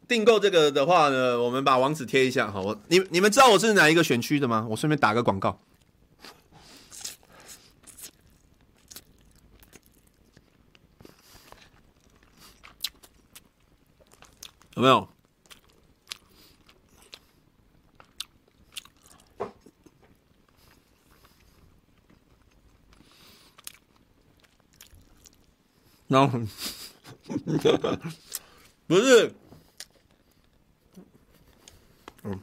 订购这个的话呢，我们把网址贴一下哈。我你你们知道我是哪一个选区的吗？我顺便打个广告，有没有？然后，不是，嗯，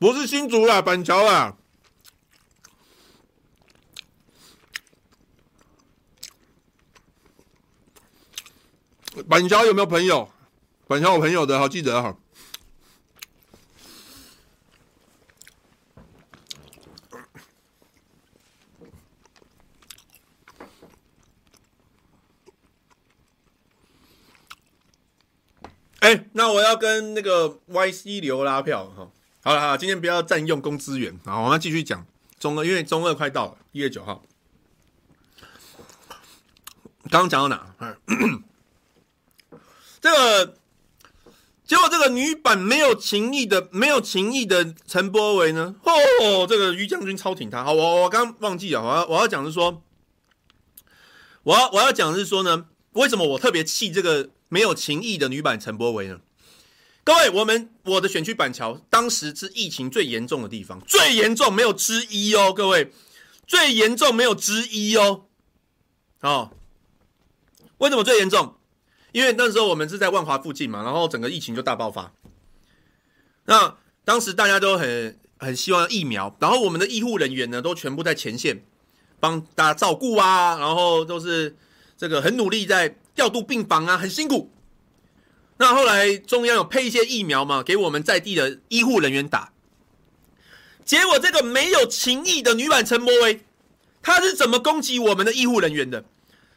不是新竹啦，板桥啦。板桥有没有朋友？板桥我朋友的好记得哈，哎，那我要跟那个 YC 流拉票哈。好了好了，今天不要占用公资源啊，我们继续讲中二，因为中二快到了，一月九号。刚刚讲到哪？这个。结果这个女版没有情义的、没有情义的陈柏维呢？哦，这个于将军超挺他。好，我我刚忘记了，我要我要讲是说，我要我要讲的是说呢，为什么我特别气这个没有情义的女版陈柏维呢？各位，我们我的选区板桥当时是疫情最严重的地方，最严重没有之一哦，各位，最严重没有之一哦。哦，为什么最严重？因为那时候我们是在万华附近嘛，然后整个疫情就大爆发。那当时大家都很很希望疫苗，然后我们的医护人员呢都全部在前线帮大家照顾啊，然后都是这个很努力在调度病房啊，很辛苦。那后来中央有配一些疫苗嘛，给我们在地的医护人员打。结果这个没有情义的女版陈柏威，她是怎么攻击我们的医护人员的？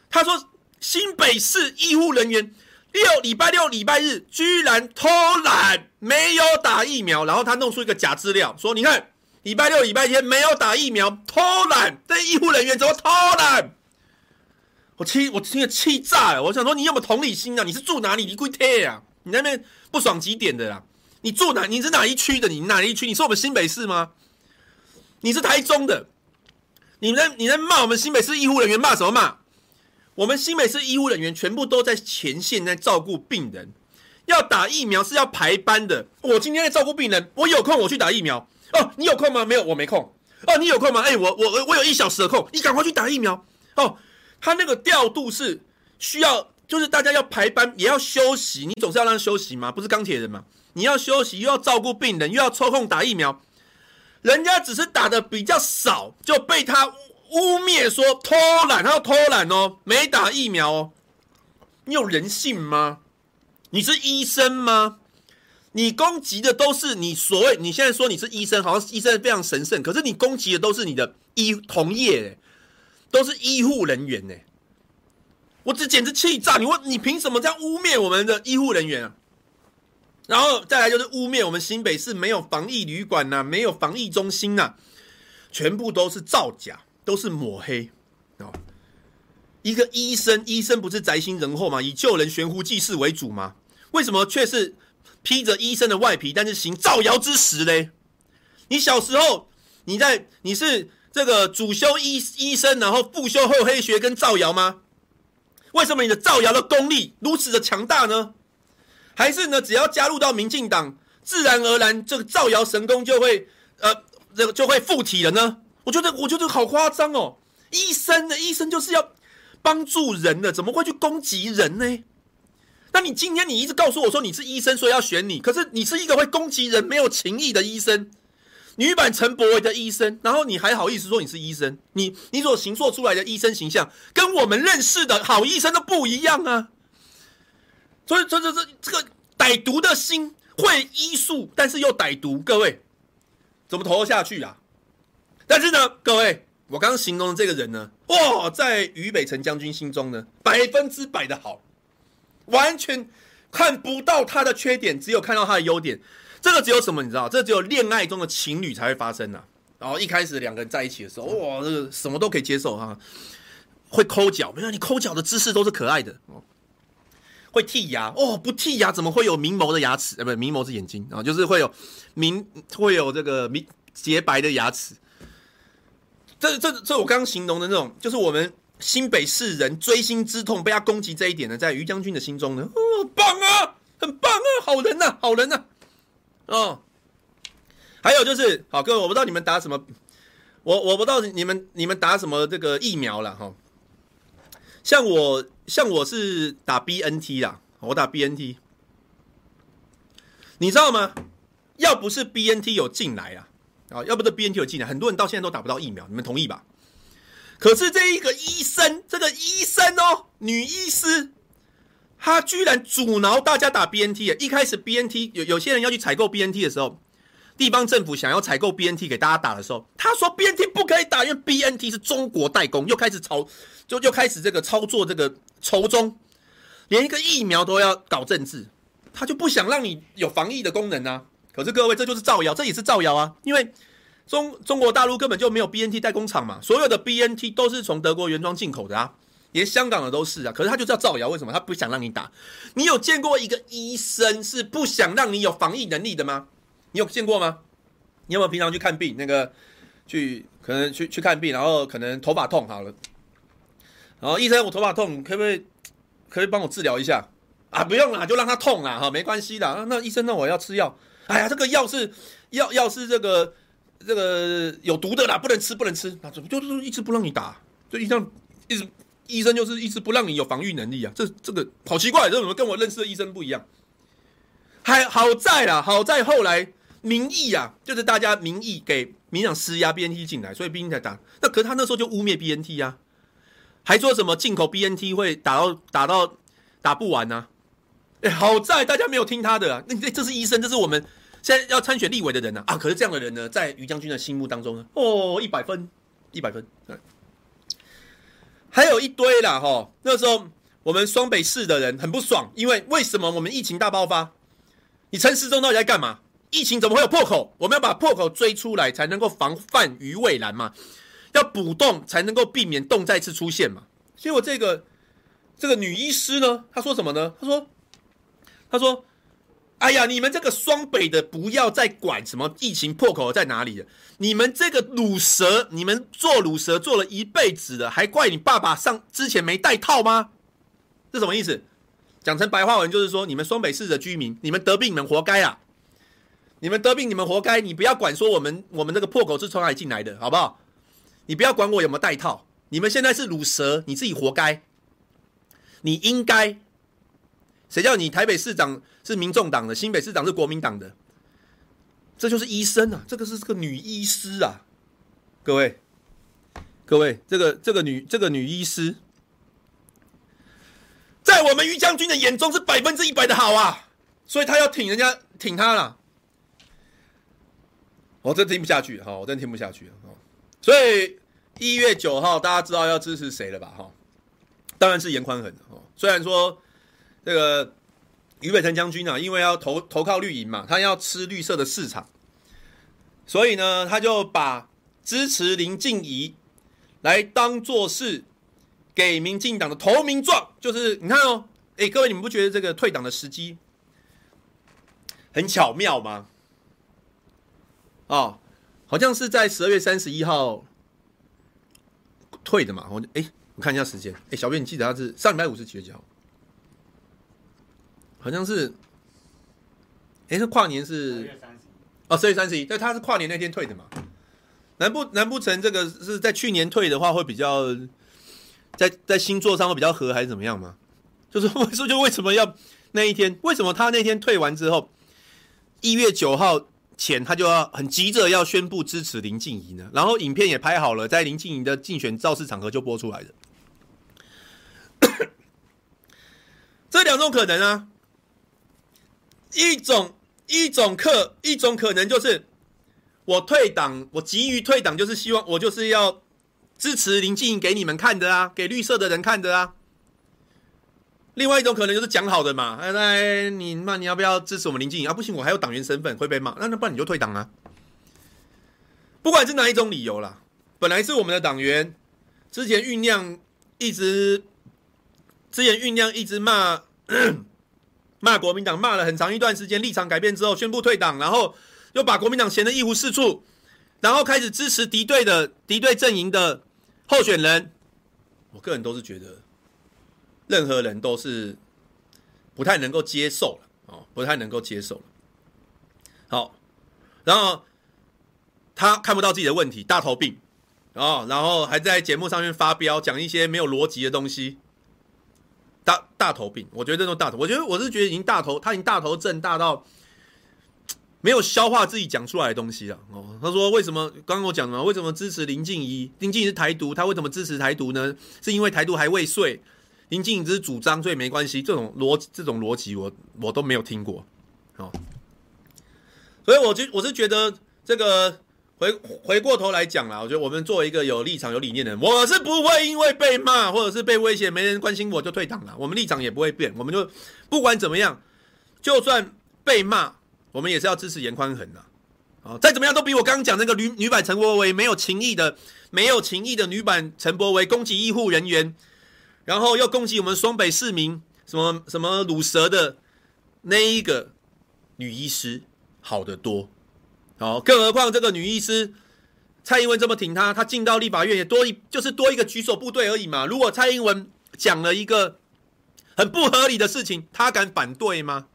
她说。新北市医护人员六礼拜六礼拜日居然偷懒，没有打疫苗，然后他弄出一个假资料，说你看礼拜六礼拜天没有打疫苗，偷懒，这医护人员怎么偷懒？我气，我听得气炸了。我想说，你有没有同理心啊？你是住哪里？你归贴啊？你那边不爽几点的啦？你住哪？你是哪一区的？你哪一区？你是我们新北市吗？你是台中的？你在你在骂我们新北市医护人员，骂什么骂？我们新北市医护人员全部都在前线在照顾病人，要打疫苗是要排班的。我今天在照顾病人，我有空我去打疫苗。哦，你有空吗？没有，我没空。哦，你有空吗？哎，我我我有一小时的空，你赶快去打疫苗。哦，他那个调度是需要，就是大家要排班，也要休息，你总是要让休息嘛，不是钢铁人嘛？你要休息，又要照顾病人，又要抽空打疫苗，人家只是打的比较少，就被他污蔑说偷懒，他要偷懒哦，没打疫苗哦。你有人性吗？你是医生吗？你攻击的都是你所谓你现在说你是医生，好像医生非常神圣，可是你攻击的都是你的医同业，都是医护人员呢。我这简直气炸！你问你凭什么这样污蔑我们的医护人员啊？然后再来就是污蔑我们新北市没有防疫旅馆呐、啊，没有防疫中心呐、全部都是造假，都是抹黑哦。一个医生，医生不是宅心仁厚吗？以救人悬壶济世为主吗？为什么却是披着医生的外皮，但是行造谣之实嘞？你小时候你在你是这个主修医医生，然后副修厚黑学跟造谣吗？为什么你的造谣的功力如此的强大呢？还是呢？只要加入到民进党，自然而然这个造谣神功就会呃，这个就会附体了呢？我觉得，我觉得好夸张哦！医生的医生就是要帮助人的，怎么会去攻击人呢？那你今天你一直告诉我说你是医生，所以要选你，可是你是一个会攻击人、没有情义的医生。女版陈柏惟的医生，然后你还好意思说你是医生？你你所形塑出来的医生形象，跟我们认识的好医生都不一样啊！所以，这这这这个歹毒的心，会医术，但是又歹毒，各位怎么投下去啊？但是呢，各位，我刚刚形容的这个人呢，哇，在于北辰将军心中呢，百分之百的好，完全看不到他的缺点，只有看到他的优点。这个只有什么你知道？这、只有恋爱中的情侣才会发生呐、然后一开始两个人在一起的时候，哇，这个什么都可以接受哈、会抠脚，没有你抠脚的姿势都是可爱的哦。会剔牙哦，不剔牙怎么会有明眸的牙齿？呃，不，明眸是眼睛啊、哦，就是会有明，会有这个明洁白的牙齿。这这这，我刚形容的那种，就是我们新北市人锥心之痛被他攻击这一点呢，在于将军的心中呢，哦，棒啊，很棒啊，好人呐、好人呐、啊。哦，还有就是，好各位，我不知道你们打什么，我我不知道你们你们打什么这个疫苗了哈、哦。像我像我是打 BNT 啦，我打 BNT，你知道吗？要不是 BNT 有进来啊，啊，要不是 BNT 有进来，很多人到现在都打不到疫苗，你们同意吧？可是这一个医生，这个医生哦，女医师。她居然阻挠大家打 BNT，一开始 BNT 有有些人要去采购 BNT 的时候，地方政府想要采购 BNT 给大家打的时候，他说 BNT 不可以打，因为 BNT 是中国代工，又开始操，就又开始这个操作这个仇中，连一个疫苗都要搞政治，他就不想让你有防疫的功能啊。可是各位，这就是造谣，这也是造谣啊，因为中中国大陆根本就没有 BNT 代工厂嘛，所有的 BNT 都是从德国原装进口的啊。连香港的都是啊，可是他就是要造谣，为什么？他不想让你打。你有见过一个医生是不想让你有防疫能力的吗？你有见过吗？你有没有平常去看病？那个去可能去去看病，然后可能头发痛好了，然后医生，我头发痛，可不可以可以帮我治疗一下啊？不用啦，就让他痛啦，哈，没关系的。那医生，那我要吃药。哎呀，这个药是药药是这个这个有毒的啦，不能吃，不能吃。那怎么就是一直不让你打？就医生一直。医生就是一直不让你有防御能力啊，这这个好奇怪，这怎么跟我认识的医生不一样？还好在啦，好在后来民意啊，就是大家民意给民党施压 BNT 进来，所以 BNT 才打。那可是他那时候就污蔑 BNT 啊，还说什么进口 BNT 会打到打到打不完呢、哎，好在大家没有听他的啊。那这是医生，这是我们现在要参选立委的人啊。啊，可是这样的人呢，在于将军的心目当中呢，哦，一百分，一百分。对还有一堆啦，哈！那时候我们双北市的人很不爽，因为为什么我们疫情大爆发？你陈时中到底在干嘛？疫情怎么会有破口？我们要把破口追出来，才能够防范于未然嘛。要补洞，才能够避免洞再次出现嘛。所以我这个这个女医师呢，她说什么呢？她说，她说。哎呀，你们这个双北的不要再管什么疫情破口在哪里了。你们这个卤蛇，你们做卤蛇做了一辈子了，还怪你爸爸上之前没戴套吗？这什么意思？讲成白话文就是说，你们双北市的居民，你们得病你们活该啊！你们得病你们活该，你不要管说我们我们这个破口是从哪里进来的，好不好？你不要管我有没有戴套，你们现在是卤蛇，你自己活该，你应该。谁叫你台北市长是民众党的，新北市长是国民党的？这就是医生啊，这个是这个女医师啊，各位，各位，这个这个女这个女医师，在我们于将军的眼中是百分之一百的好啊，所以他要挺人家挺他了。我真听不下去哈，我真听不下去了。所以一月九号大家知道要支持谁了吧？哈，当然是严宽恒哦。虽然说。这个俞北辰将军啊，因为要投投靠绿营嘛，他要吃绿色的市场，所以呢，他就把支持林静怡来当做是给民进党的投名状。就是你看哦，哎，各位你们不觉得这个退党的时机很巧妙吗？哦，好像是在十二月三十一号退的嘛。我哎，我看一下时间。哎，小编，你记得他是上礼拜五是几月几号？好像是，哎、欸，是跨年是哦，十月三十一，但他是跨年那天退的嘛？难不难不成这个是在去年退的话，会比较在在星座上会比较合，还是怎么样吗？就是为说就为什么要那一天？为什么他那天退完之后，一月九号前他就要很急着要宣布支持林静怡呢？然后影片也拍好了，在林静怡的竞选造势场合就播出来的，这两种可能啊。一种一种课一种可能就是我退党，我急于退党，就是希望我就是要支持林静仪给你们看的啊，给绿色的人看的啊。另外一种可能就是讲好的嘛，哎，你那你要不要支持我们林静仪啊？不行，我还有党员身份会被骂，那那不然你就退党啊。不管是哪一种理由啦，本来是我们的党员，之前酝酿一直，之前酝酿一直骂。骂国民党骂了很长一段时间，立场改变之后宣布退党，然后又把国民党嫌得一无是处，然后开始支持敌对的敌对阵营的候选人。我个人都是觉得，任何人都是不太能够接受了哦，不太能够接受了。好，然后他看不到自己的问题，大头病哦，然后还在节目上面发飙，讲一些没有逻辑的东西。大大头病，我觉得这种大头，我觉得我是觉得已经大头，他已经大头症大到 没有消化自己讲出来的东西了。哦，他说为什么刚刚我讲了？为什么支持林静怡？林静怡是台独，他为什么支持台独呢？是因为台独还未遂，林静怡只是主张，所以没关系。这种逻这种逻辑，我我都没有听过。哦，所以我就我是觉得这个。回回过头来讲啦，我觉得我们作为一个有立场、有理念的人，我是不会因为被骂或者是被威胁、没人关心我就退党了。我们立场也不会变，我们就不管怎么样，就算被骂，我们也是要支持严宽恒的。啊，再怎么样都比我刚刚讲那个女女版陈柏惟没有情义的、没有情义的女版陈柏惟攻击医护人员，然后又攻击我们双北市民什么什么鲁蛇的那一个女医师好得多。哦，更何况这个女医师蔡英文这么挺她，她进到立法院也多一，就是多一个举手部队而已嘛。如果蔡英文讲了一个很不合理的事情，她敢反对吗？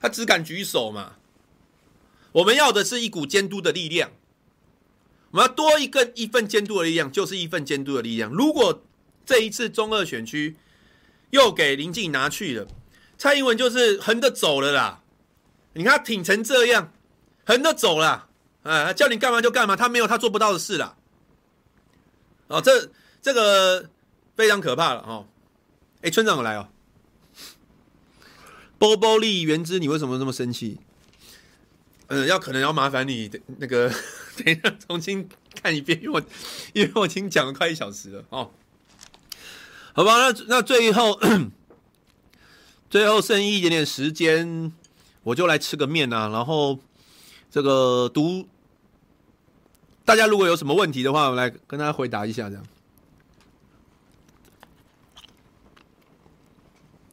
她只敢举手嘛。我们要的是一股监督的力量，我们要多一个一份监督的力量，就是一份监督的力量。如果这一次中二选区又给林静拿去了，蔡英文就是横着走了啦。你看他挺成这样。横着走了，哎，叫你干嘛就干嘛，他没有他做不到的事了。哦，这这个非常可怕了哦。哎，村长有来哦。波波利原之，你为什么这么生气？嗯，要可能要麻烦你那个 等一下重新看一遍，因为我因为我已经讲了快一小时了哦。好吧，那那最后 最后剩一点点时间，我就来吃个面啊，然后。这个读，大家如果有什么问题的话，我来跟大家回答一下，这样。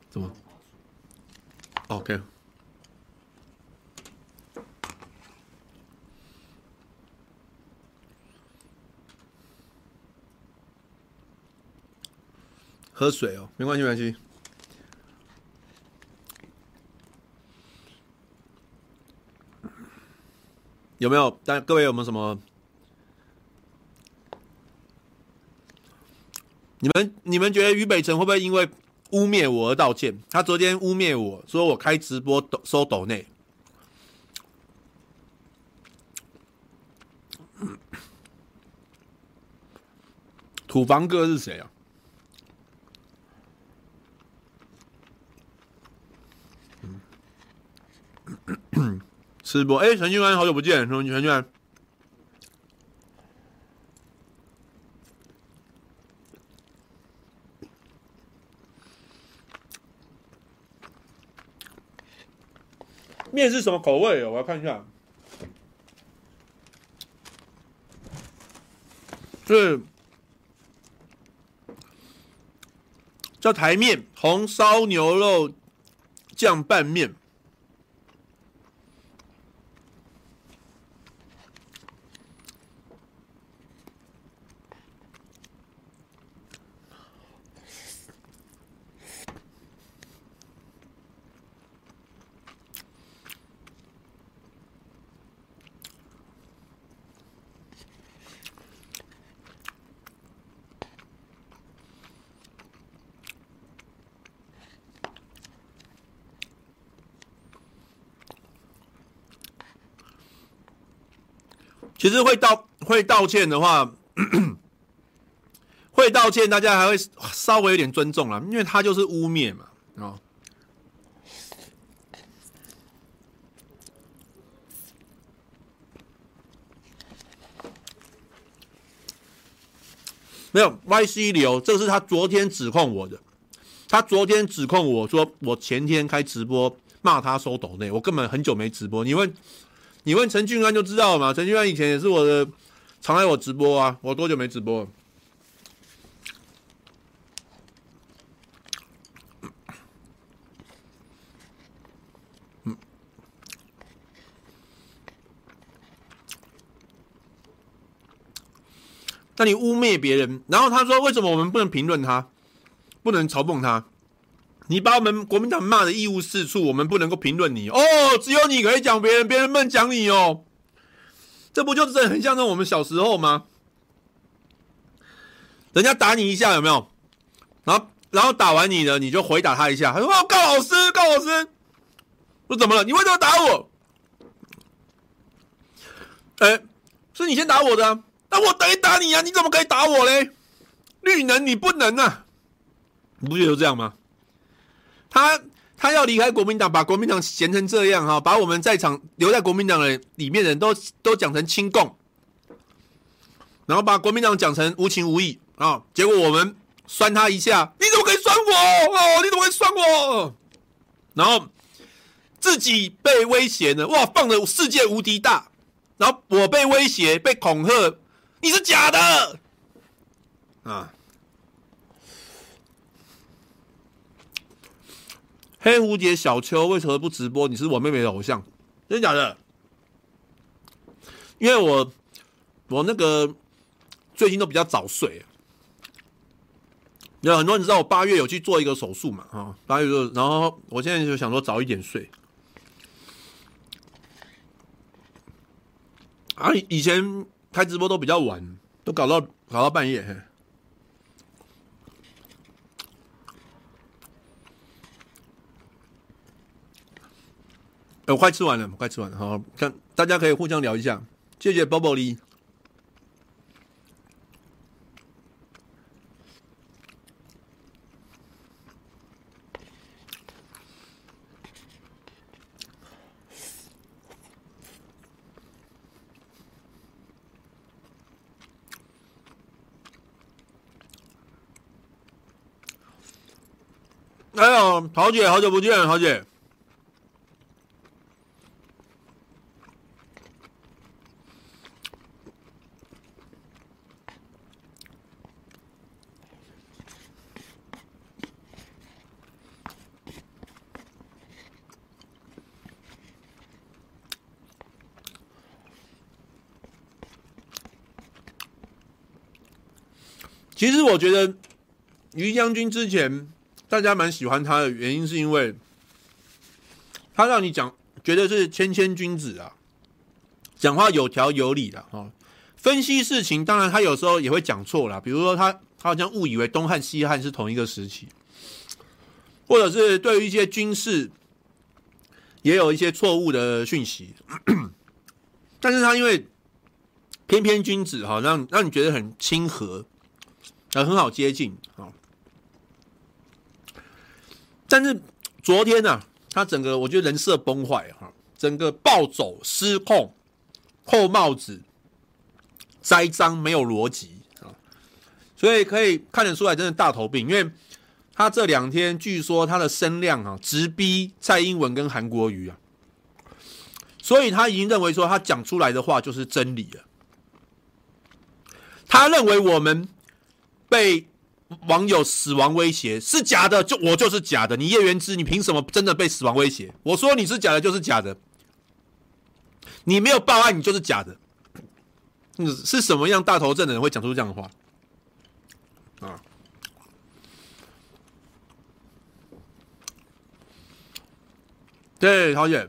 怎么？OK。喝水哦，没关系，没关系。有没有？但各位有没有什么？你们你们觉得于北辰会不会因为污蔑我而道歉。他昨天污蔑我说我开直播抖收抖内。土房哥是谁啊？吃播哎，陈俊安好久不见，陈俊安。面是什么口味？我要看一下。是叫台面红烧牛肉酱拌面。其实会道会道歉的话，会道歉，大家还会稍微有点尊重啦，因为他就是污蔑嘛，哦，没有 YC 流，这是他昨天指控我的，他昨天指控我说我前天开直播骂他收抖内，我根本很久没直播，你问。你问陈俊安就知道了嘛？陈俊安以前也是我的，常来我直播啊。我多久没直播了？那你污蔑别人，然后他说为什么我们不能评论他，不能嘲讽他？你把我们国民党骂的一无是处，我们不能够评论你哦。只有你可以讲别人，别人不能讲你哦。这不就是很像那我们小时候吗？人家打你一下有没有？然后然后打完你了，你就回打他一下。他说：“哦，告老师，告老师。”我说：“怎么了？你为什么打我？”哎，是你先打我的，那我等于打你啊！你怎么可以打我嘞？绿能你不能啊？你不觉得这样吗？他他要离开国民党，把国民党嫌成这样哈，把我们在场留在国民党的里面的人都都讲成亲共，然后把国民党讲成无情无义啊，结果我们酸他一下，你怎么可以酸我哦？你怎么可以酸我？然后自己被威胁呢？哇，放的世界无敌大，然后我被威胁被恐吓，你是假的啊。黑蝴蝶小秋为什么不直播？你是我妹妹的偶像，真的假的？因为我我那个最近都比较早睡，有很多人知道我八月有去做一个手术嘛，哈，八月就然后我现在就想说早一点睡。啊，以前开直播都比较晚，都搞到搞到半夜。我、快吃完了，快吃完了，好，看大家可以互相聊一下，谢谢 Bobo 哩。哎呦，桃姐，好久不见，桃姐。其实我觉得于将军之前大家蛮喜欢他的原因，是因为他让你讲觉得是谦谦君子啊，讲话有条有理的啊。分析事情，当然他有时候也会讲错啦，比如说他他好像误以为东汉西汉是同一个时期，或者是对于一些军事也有一些错误的讯息，但是他因为翩翩君子哈，让让你觉得很亲和，呃，很好接近啊。但是昨天呢、啊，他整个我觉得人设崩坏哈，整个暴走失控，扣帽子，栽赃没有逻辑啊，所以可以看得出来，真的大头病，因为。他这两天据说他的声量啊，直逼蔡英文跟韩国瑜啊，所以他已经认为说他讲出来的话就是真理了。他认为我们被网友死亡威胁是假的，就我就是假的。你叶元之，你凭什么真的被死亡威胁？我说你是假的，就是假的。你没有报案，你就是假的。你，是什么样大头症的人会讲出这样的话？啊？对，陶姐。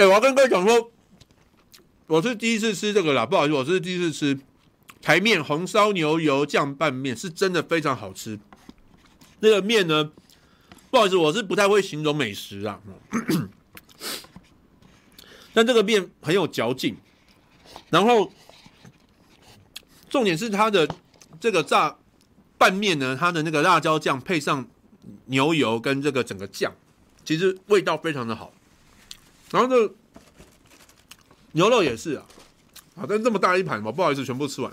哎，我要跟各位讲说，我是第一次吃这个啦，不好意思，我是第一次吃台面红烧牛油酱拌面，是真的非常好吃。那个面呢，不好意思，我是不太会形容美食啊，但这个面很有嚼劲，然后。重点是它的这个炸拌面呢，它的那个辣椒酱配上牛油跟这个整个酱，其实味道非常的好。然后这牛肉也是啊，啊，但这么大一盘，我不好意思全部吃完。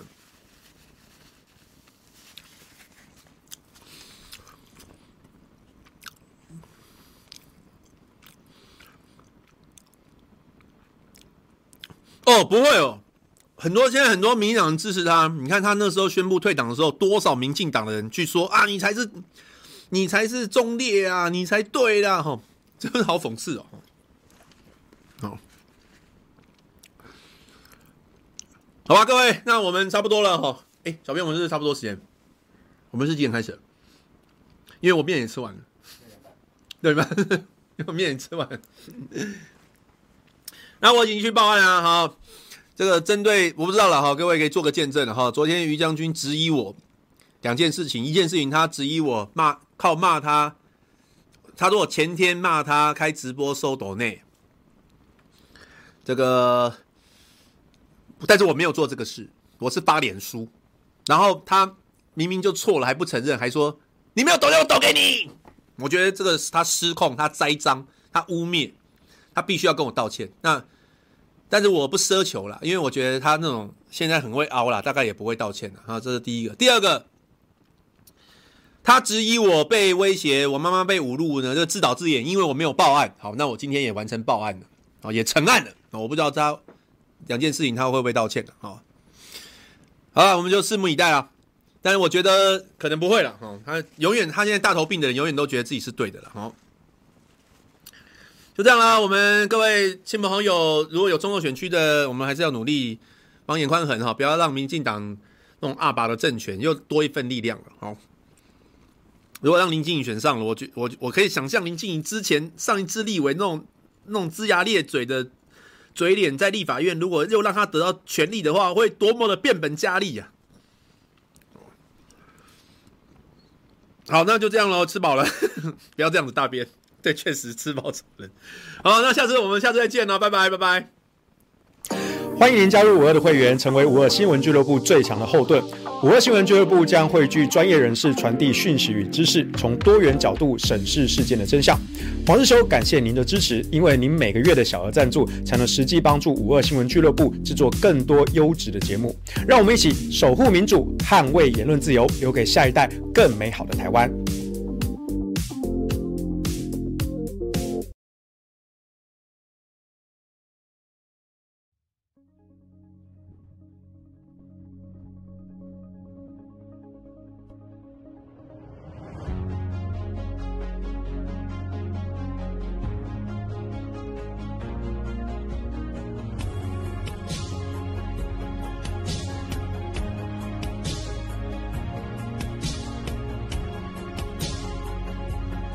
哦，不会哦。很多现在很多民进党人支持他，你看他那时候宣布退党的时候，多少民进党的人去说啊，你才是你才是忠烈啊，你才对啦，吼，真的好讽刺哦。好，好吧，各位，那我们差不多了哈。哎，小编，我们是差不多时间？我们是几点开始？因为我面也吃完了，对吧？因 为我面也吃完了，那我已经去报案了，哈。这个针对我不知道了哈，各位可以做个见证哈。昨天于将军质疑我两件事情，一件事情他质疑我骂靠骂他，他说我前天骂他开直播收抖内，这个，但是我没有做这个事，我是发脸书，然后他明明就错了还不承认，还说你没有抖内我抖给你，我觉得这个是他失控，他栽赃，他污蔑，他必须要跟我道歉。那。但是我不奢求了，因为我觉得他那种现在很会凹了，大概也不会道歉了。啊，这是第一个。第二个，他质疑我被威胁，我妈妈被侮辱呢，就自导自演，因为我没有报案。好，那我今天也完成报案了，啊，也成案了。我不知道他两件事情他会不会道歉的。好，好了，我们就拭目以待了。但是我觉得可能不会了。哈，他永远，他现在大头病的人永远都觉得自己是对的了。哈。就这样啦，我们各位亲朋好友，如果有中二选区的，我们还是要努力帮眼宽恒哈，不要让民进党那种二八的政权又多一份力量了。好，如果让林静怡选上了，我觉我我可以想象林静怡之前上一次立委那种那种龇牙咧嘴的嘴脸，在立法院如果又让他得到权力的话，会多么的变本加厉呀！好，那就这样喽，吃饱了，不要这样子大便。对，确实吃饱撑人。好，那下次我们下次再见了，拜拜，拜拜。欢迎您加入五二的会员，成为五二新闻俱乐部最强的后盾。五二新闻俱乐部将汇聚专业人士，传递讯息与知识，从多元角度审视事件的真相。黄日修，感谢您的支持，因为您每个月的小额赞助，才能实际帮助五二新闻俱乐部制作更多优质的节目。让我们一起守护民主，捍卫言论自由，留给下一代更美好的台湾。